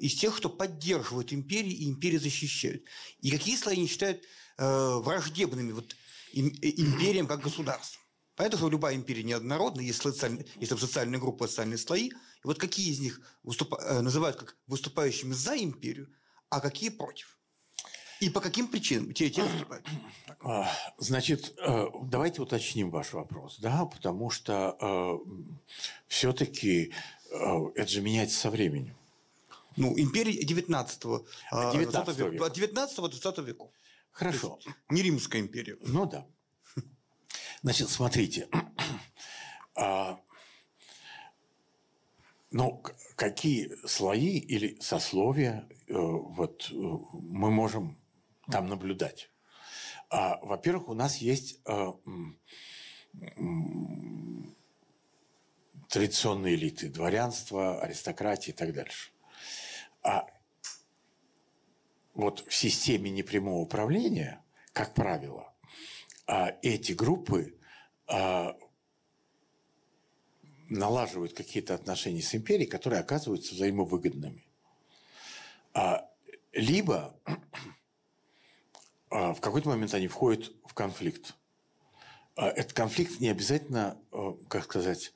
из тех, кто поддерживает империи и империи защищают? И какие слои они считают э, враждебными вот, э, империям как государством? Понятно, что любая империя неоднородна, есть, социальные, есть там социальные группы, социальные слои. И вот какие из них выступ, э, называют как выступающими за империю, а какие против? И по каким причинам те те выступают? А, значит, э, давайте уточним ваш вопрос, да, потому что э, все-таки это же меняется со временем. Ну, империя 19-го, 19 века. 19-20 веков. Хорошо. Не Римская империя. Ну да. Значит, смотрите. А, ну, какие слои или сословия вот, мы можем там наблюдать. А, во-первых, у нас есть а, традиционные элиты, дворянство, аристократия и так дальше. А вот в системе непрямого управления, как правило, а, эти группы а, налаживают какие-то отношения с империей, которые оказываются взаимовыгодными. А, либо а, в какой-то момент они входят в конфликт. А, этот конфликт не обязательно, а, как сказать,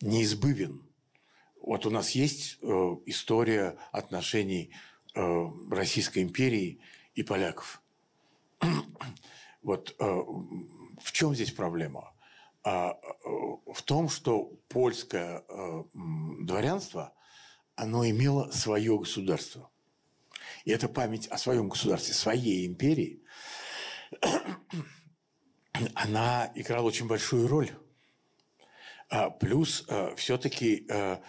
неизбывен. Вот у нас есть история отношений Российской империи и поляков. Вот в чем здесь проблема? В том, что польское дворянство, оно имело свое государство – и эта память о своем государстве, своей империи, она играла очень большую роль. А, плюс а, все-таки а,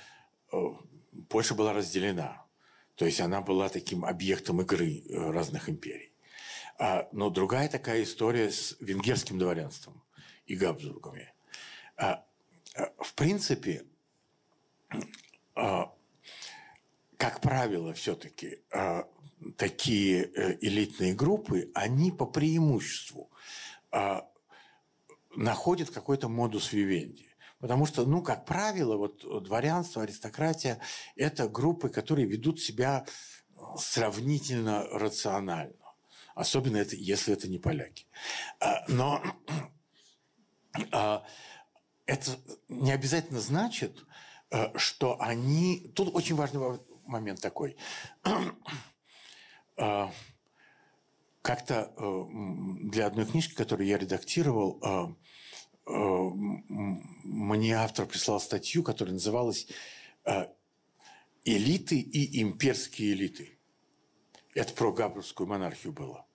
Польша была разделена. То есть она была таким объектом игры э, разных империй. Но другая такая история с венгерским дворянством и Габсбургами. В принципе, как правило, все-таки э, такие э, элитные группы, они по преимуществу э, находят какой-то модус вивенди. Потому что, ну, как правило, вот дворянство, аристократия – это группы, которые ведут себя сравнительно рационально. Особенно это, если это не поляки. Но это не обязательно значит, что они... Тут очень важный момент такой. А, как-то э, для одной книжки, которую я редактировал, э, э, мне автор прислал статью, которая называлась «Элиты и имперские элиты». Это про Габровскую монархию было.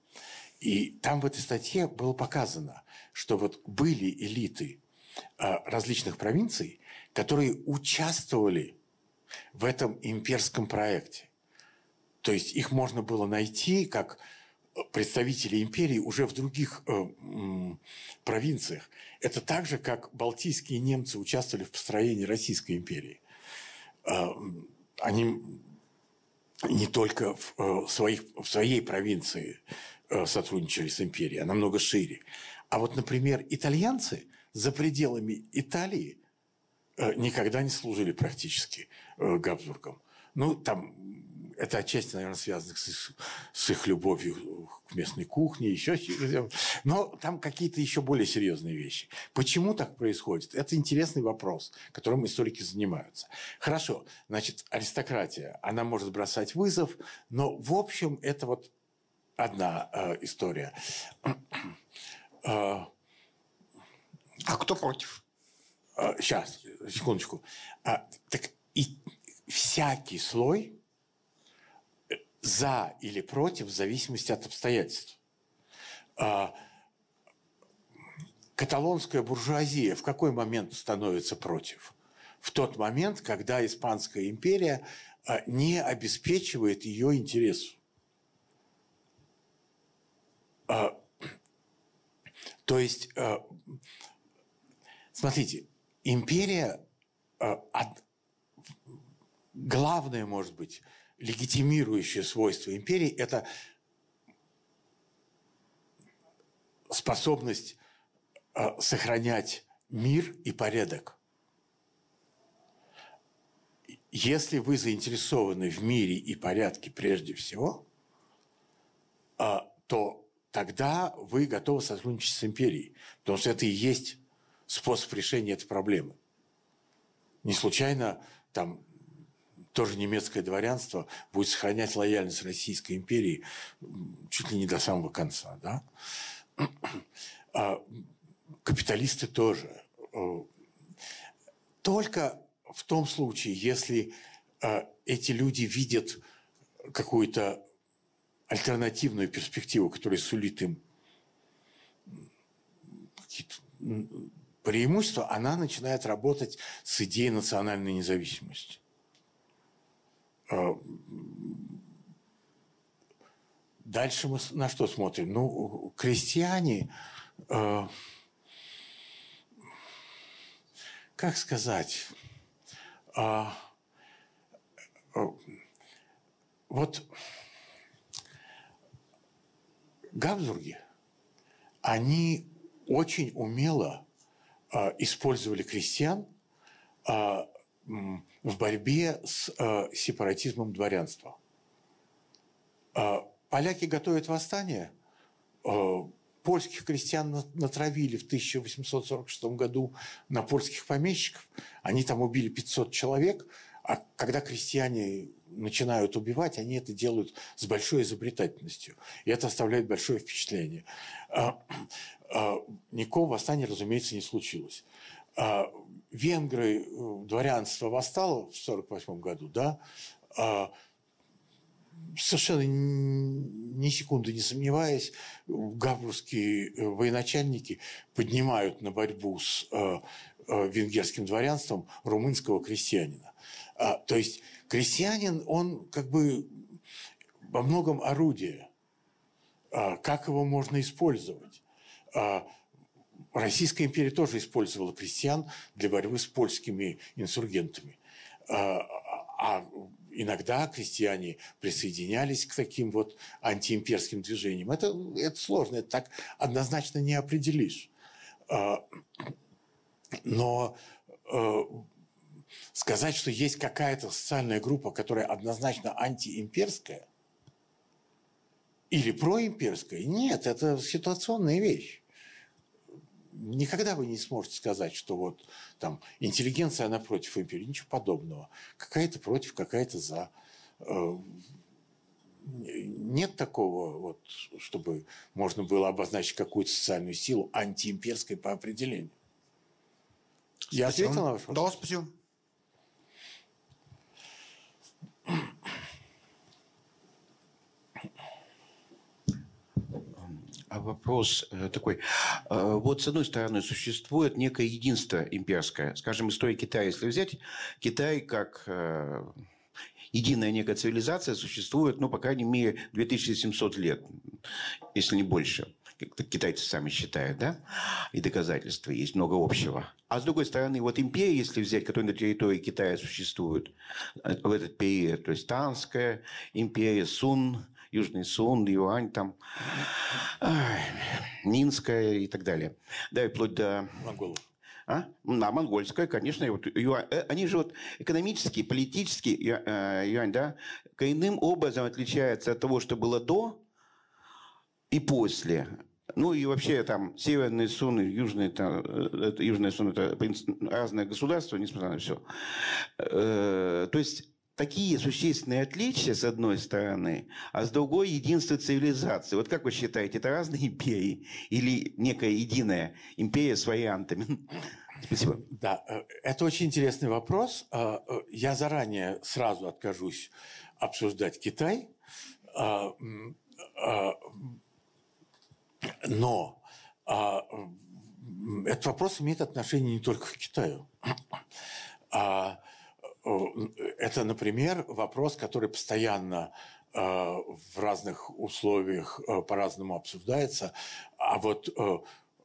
И там в этой статье было показано, что вот были элиты различных провинций, которые участвовали в этом имперском проекте. То есть их можно было найти как представители империи уже в других э, провинциях. Это так же, как балтийские немцы участвовали в построении Российской империи. Э, они не только в, э, своих, в своей провинции э, сотрудничали с империей, а намного шире. А вот, например, итальянцы за пределами Италии э, никогда не служили практически Габсбургам. Ну, там это отчасти, наверное, связано с с их любовью к местной кухне, еще Но там какие-то еще более серьезные вещи. Почему так происходит? Это интересный вопрос, которым историки занимаются. Хорошо, значит, аристократия, она может бросать вызов, но, в общем, это вот одна э, история. а кто против? Сейчас, секундочку. А, так и всякий слой за или против в зависимости от обстоятельств. А, каталонская буржуазия в какой момент становится против? В тот момент, когда Испанская империя не обеспечивает ее интересу. А, то есть, смотрите, империя, главное, может быть, легитимирующее свойство империи – это способность сохранять мир и порядок. Если вы заинтересованы в мире и порядке прежде всего, то тогда вы готовы сотрудничать с империей, потому что это и есть способ решения этой проблемы. Не случайно там тоже немецкое дворянство будет сохранять лояльность Российской империи чуть ли не до самого конца. Да? А капиталисты тоже. Только в том случае, если а, эти люди видят какую-то альтернативную перспективу, которая сулит им какие-то преимущества, она начинает работать с идеей национальной независимости. А, дальше мы на что смотрим? Ну, крестьяне, э, как сказать, э, э, вот Габсбурги, они очень умело э, использовали крестьян э, в борьбе с э, сепаратизмом дворянства. Поляки готовят восстание. Польских крестьян натравили в 1846 году на польских помещиков. Они там убили 500 человек. А когда крестьяне начинают убивать, они это делают с большой изобретательностью. И это оставляет большое впечатление. Э, э, никакого восстания, разумеется, не случилось. А, венгры, э, дворянство восстало в 1948 году, да, а, совершенно ни секунды не сомневаясь, габурские э, военачальники поднимают на борьбу с э, венгерским дворянством румынского крестьянина. А, то есть крестьянин, он как бы во многом орудие. Как его можно использовать? Российская империя тоже использовала крестьян для борьбы с польскими инсургентами. А, а иногда крестьяне присоединялись к таким вот антиимперским движениям. Это, это сложно, это так однозначно не определишь. А, но э, сказать, что есть какая-то социальная группа, которая однозначно антиимперская или проимперская, нет, это ситуационная вещь никогда вы не сможете сказать, что вот там интеллигенция, она против империи. Ничего подобного. Какая-то против, какая-то за. Э, нет такого, вот, чтобы можно было обозначить какую-то социальную силу антиимперской по определению. Я ответил на ваш вопрос? Да, спасибо. Вопрос э, такой. Э, вот, с одной стороны, существует некое единство имперское. Скажем, история Китая, если взять, Китай как э, единая некая цивилизация существует, ну, по крайней мере, 2700 лет, если не больше. китайцы сами считают, да, и доказательства есть много общего. А с другой стороны, вот империя, если взять, которая на территории Китая существует э, в этот период, то есть Танская империя, Сун, Южный Сун, Юань, там, Минская и так далее. Да, и вплоть до... Монголов. А? Да, монгольская, конечно. Вот, юань, э, они же вот экономически, политически, э, юань, да, коренным образом отличаются от того, что было до и после. Ну и вообще там северные Суны, южные, там, э, это, южные Суны это разное государство, несмотря на все. То есть такие существенные отличия, с одной стороны, а с другой единство цивилизации. Вот как вы считаете, это разные империи или некая единая империя с вариантами? Спасибо. Да, э, это очень интересный вопрос. Я заранее сразу откажусь обсуждать Китай. Но а, этот вопрос имеет отношение не только к Китаю. А, это, например, вопрос, который постоянно а, в разных условиях а, по-разному обсуждается. А вот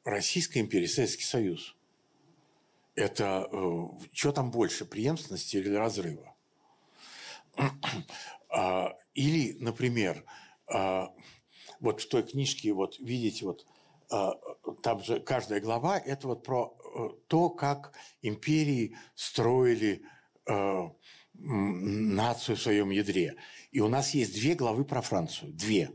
Российская империя, Советский Союз, это что там больше, преемственности или разрыва? А, или, например, вот в той книжке, вот видите, вот там же каждая глава – это вот про э, то, как империи строили э, нацию в своем ядре. И у нас есть две главы про Францию. Две.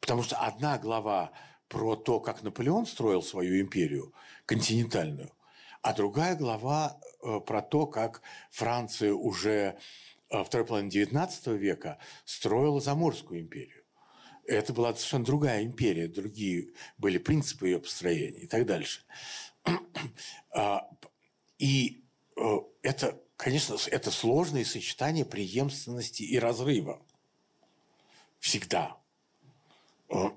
Потому что одна глава про то, как Наполеон строил свою империю континентальную, а другая глава э, про то, как Франция уже второй половине XIX века строила Заморскую империю это была совершенно другая империя, другие были принципы ее построения и так дальше. А, и э, это, конечно, это сложное сочетание преемственности и разрыва. Всегда. Э,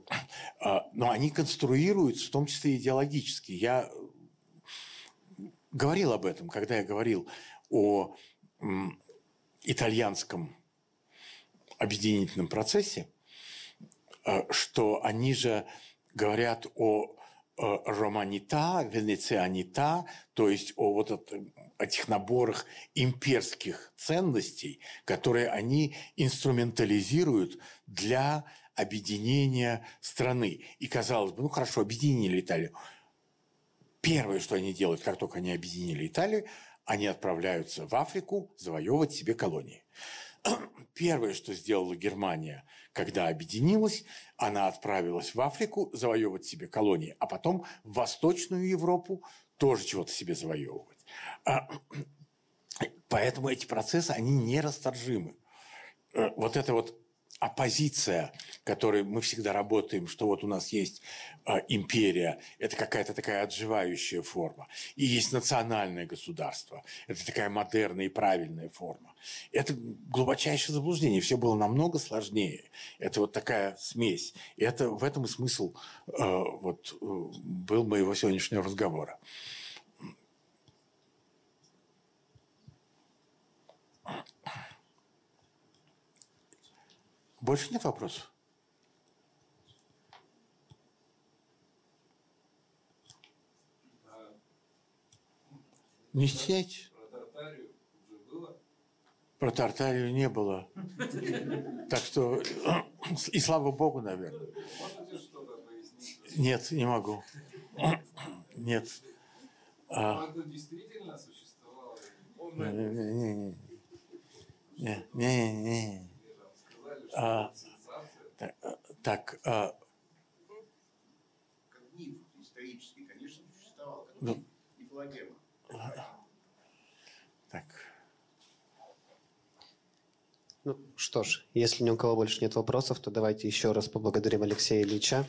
а, но они конструируются, в том числе идеологически. Я говорил об этом, когда я говорил о итальянском объединительном процессе – Э, что они же говорят о романита, венецианита, то есть о вот этих наборах имперских ценностей, которые они инструментализируют для объединения страны. И казалось бы, ну хорошо, объединили Италию. Первое, что они делают, как только они объединили Италию, они отправляются в Африку завоевывать себе колонии. Первое, что сделала Германия, когда объединилась, она отправилась в Африку завоевывать себе колонии, а потом в Восточную Европу тоже чего-то себе завоевывать. А, поэтому эти процессы, они нерасторжимы. Э, вот это вот оппозиция, которой мы всегда работаем, что вот у нас есть э, империя, это какая-то такая отживающая форма, и есть национальное государство, это такая модерная и правильная форма. Это глубочайшее заблуждение, все было намного сложнее. Это вот такая смесь. И это в этом и смысл э, вот, был моего сегодняшнего разговора. Больше нет вопросов? Не стесняйтесь. Про Тартарию уже было? Про Тартарию не было. Так что, и слава богу, наверное. Можете что-то пояснить? Нет, не могу. Нет. А... действительно существовало? Не-не-не. Не-не-не. А, так, а, как миф исторический, конечно, существовал, как ну, мифологема. Так. Ну что ж, если ни у кого больше нет вопросов, то давайте еще раз поблагодарим Алексея Ильича.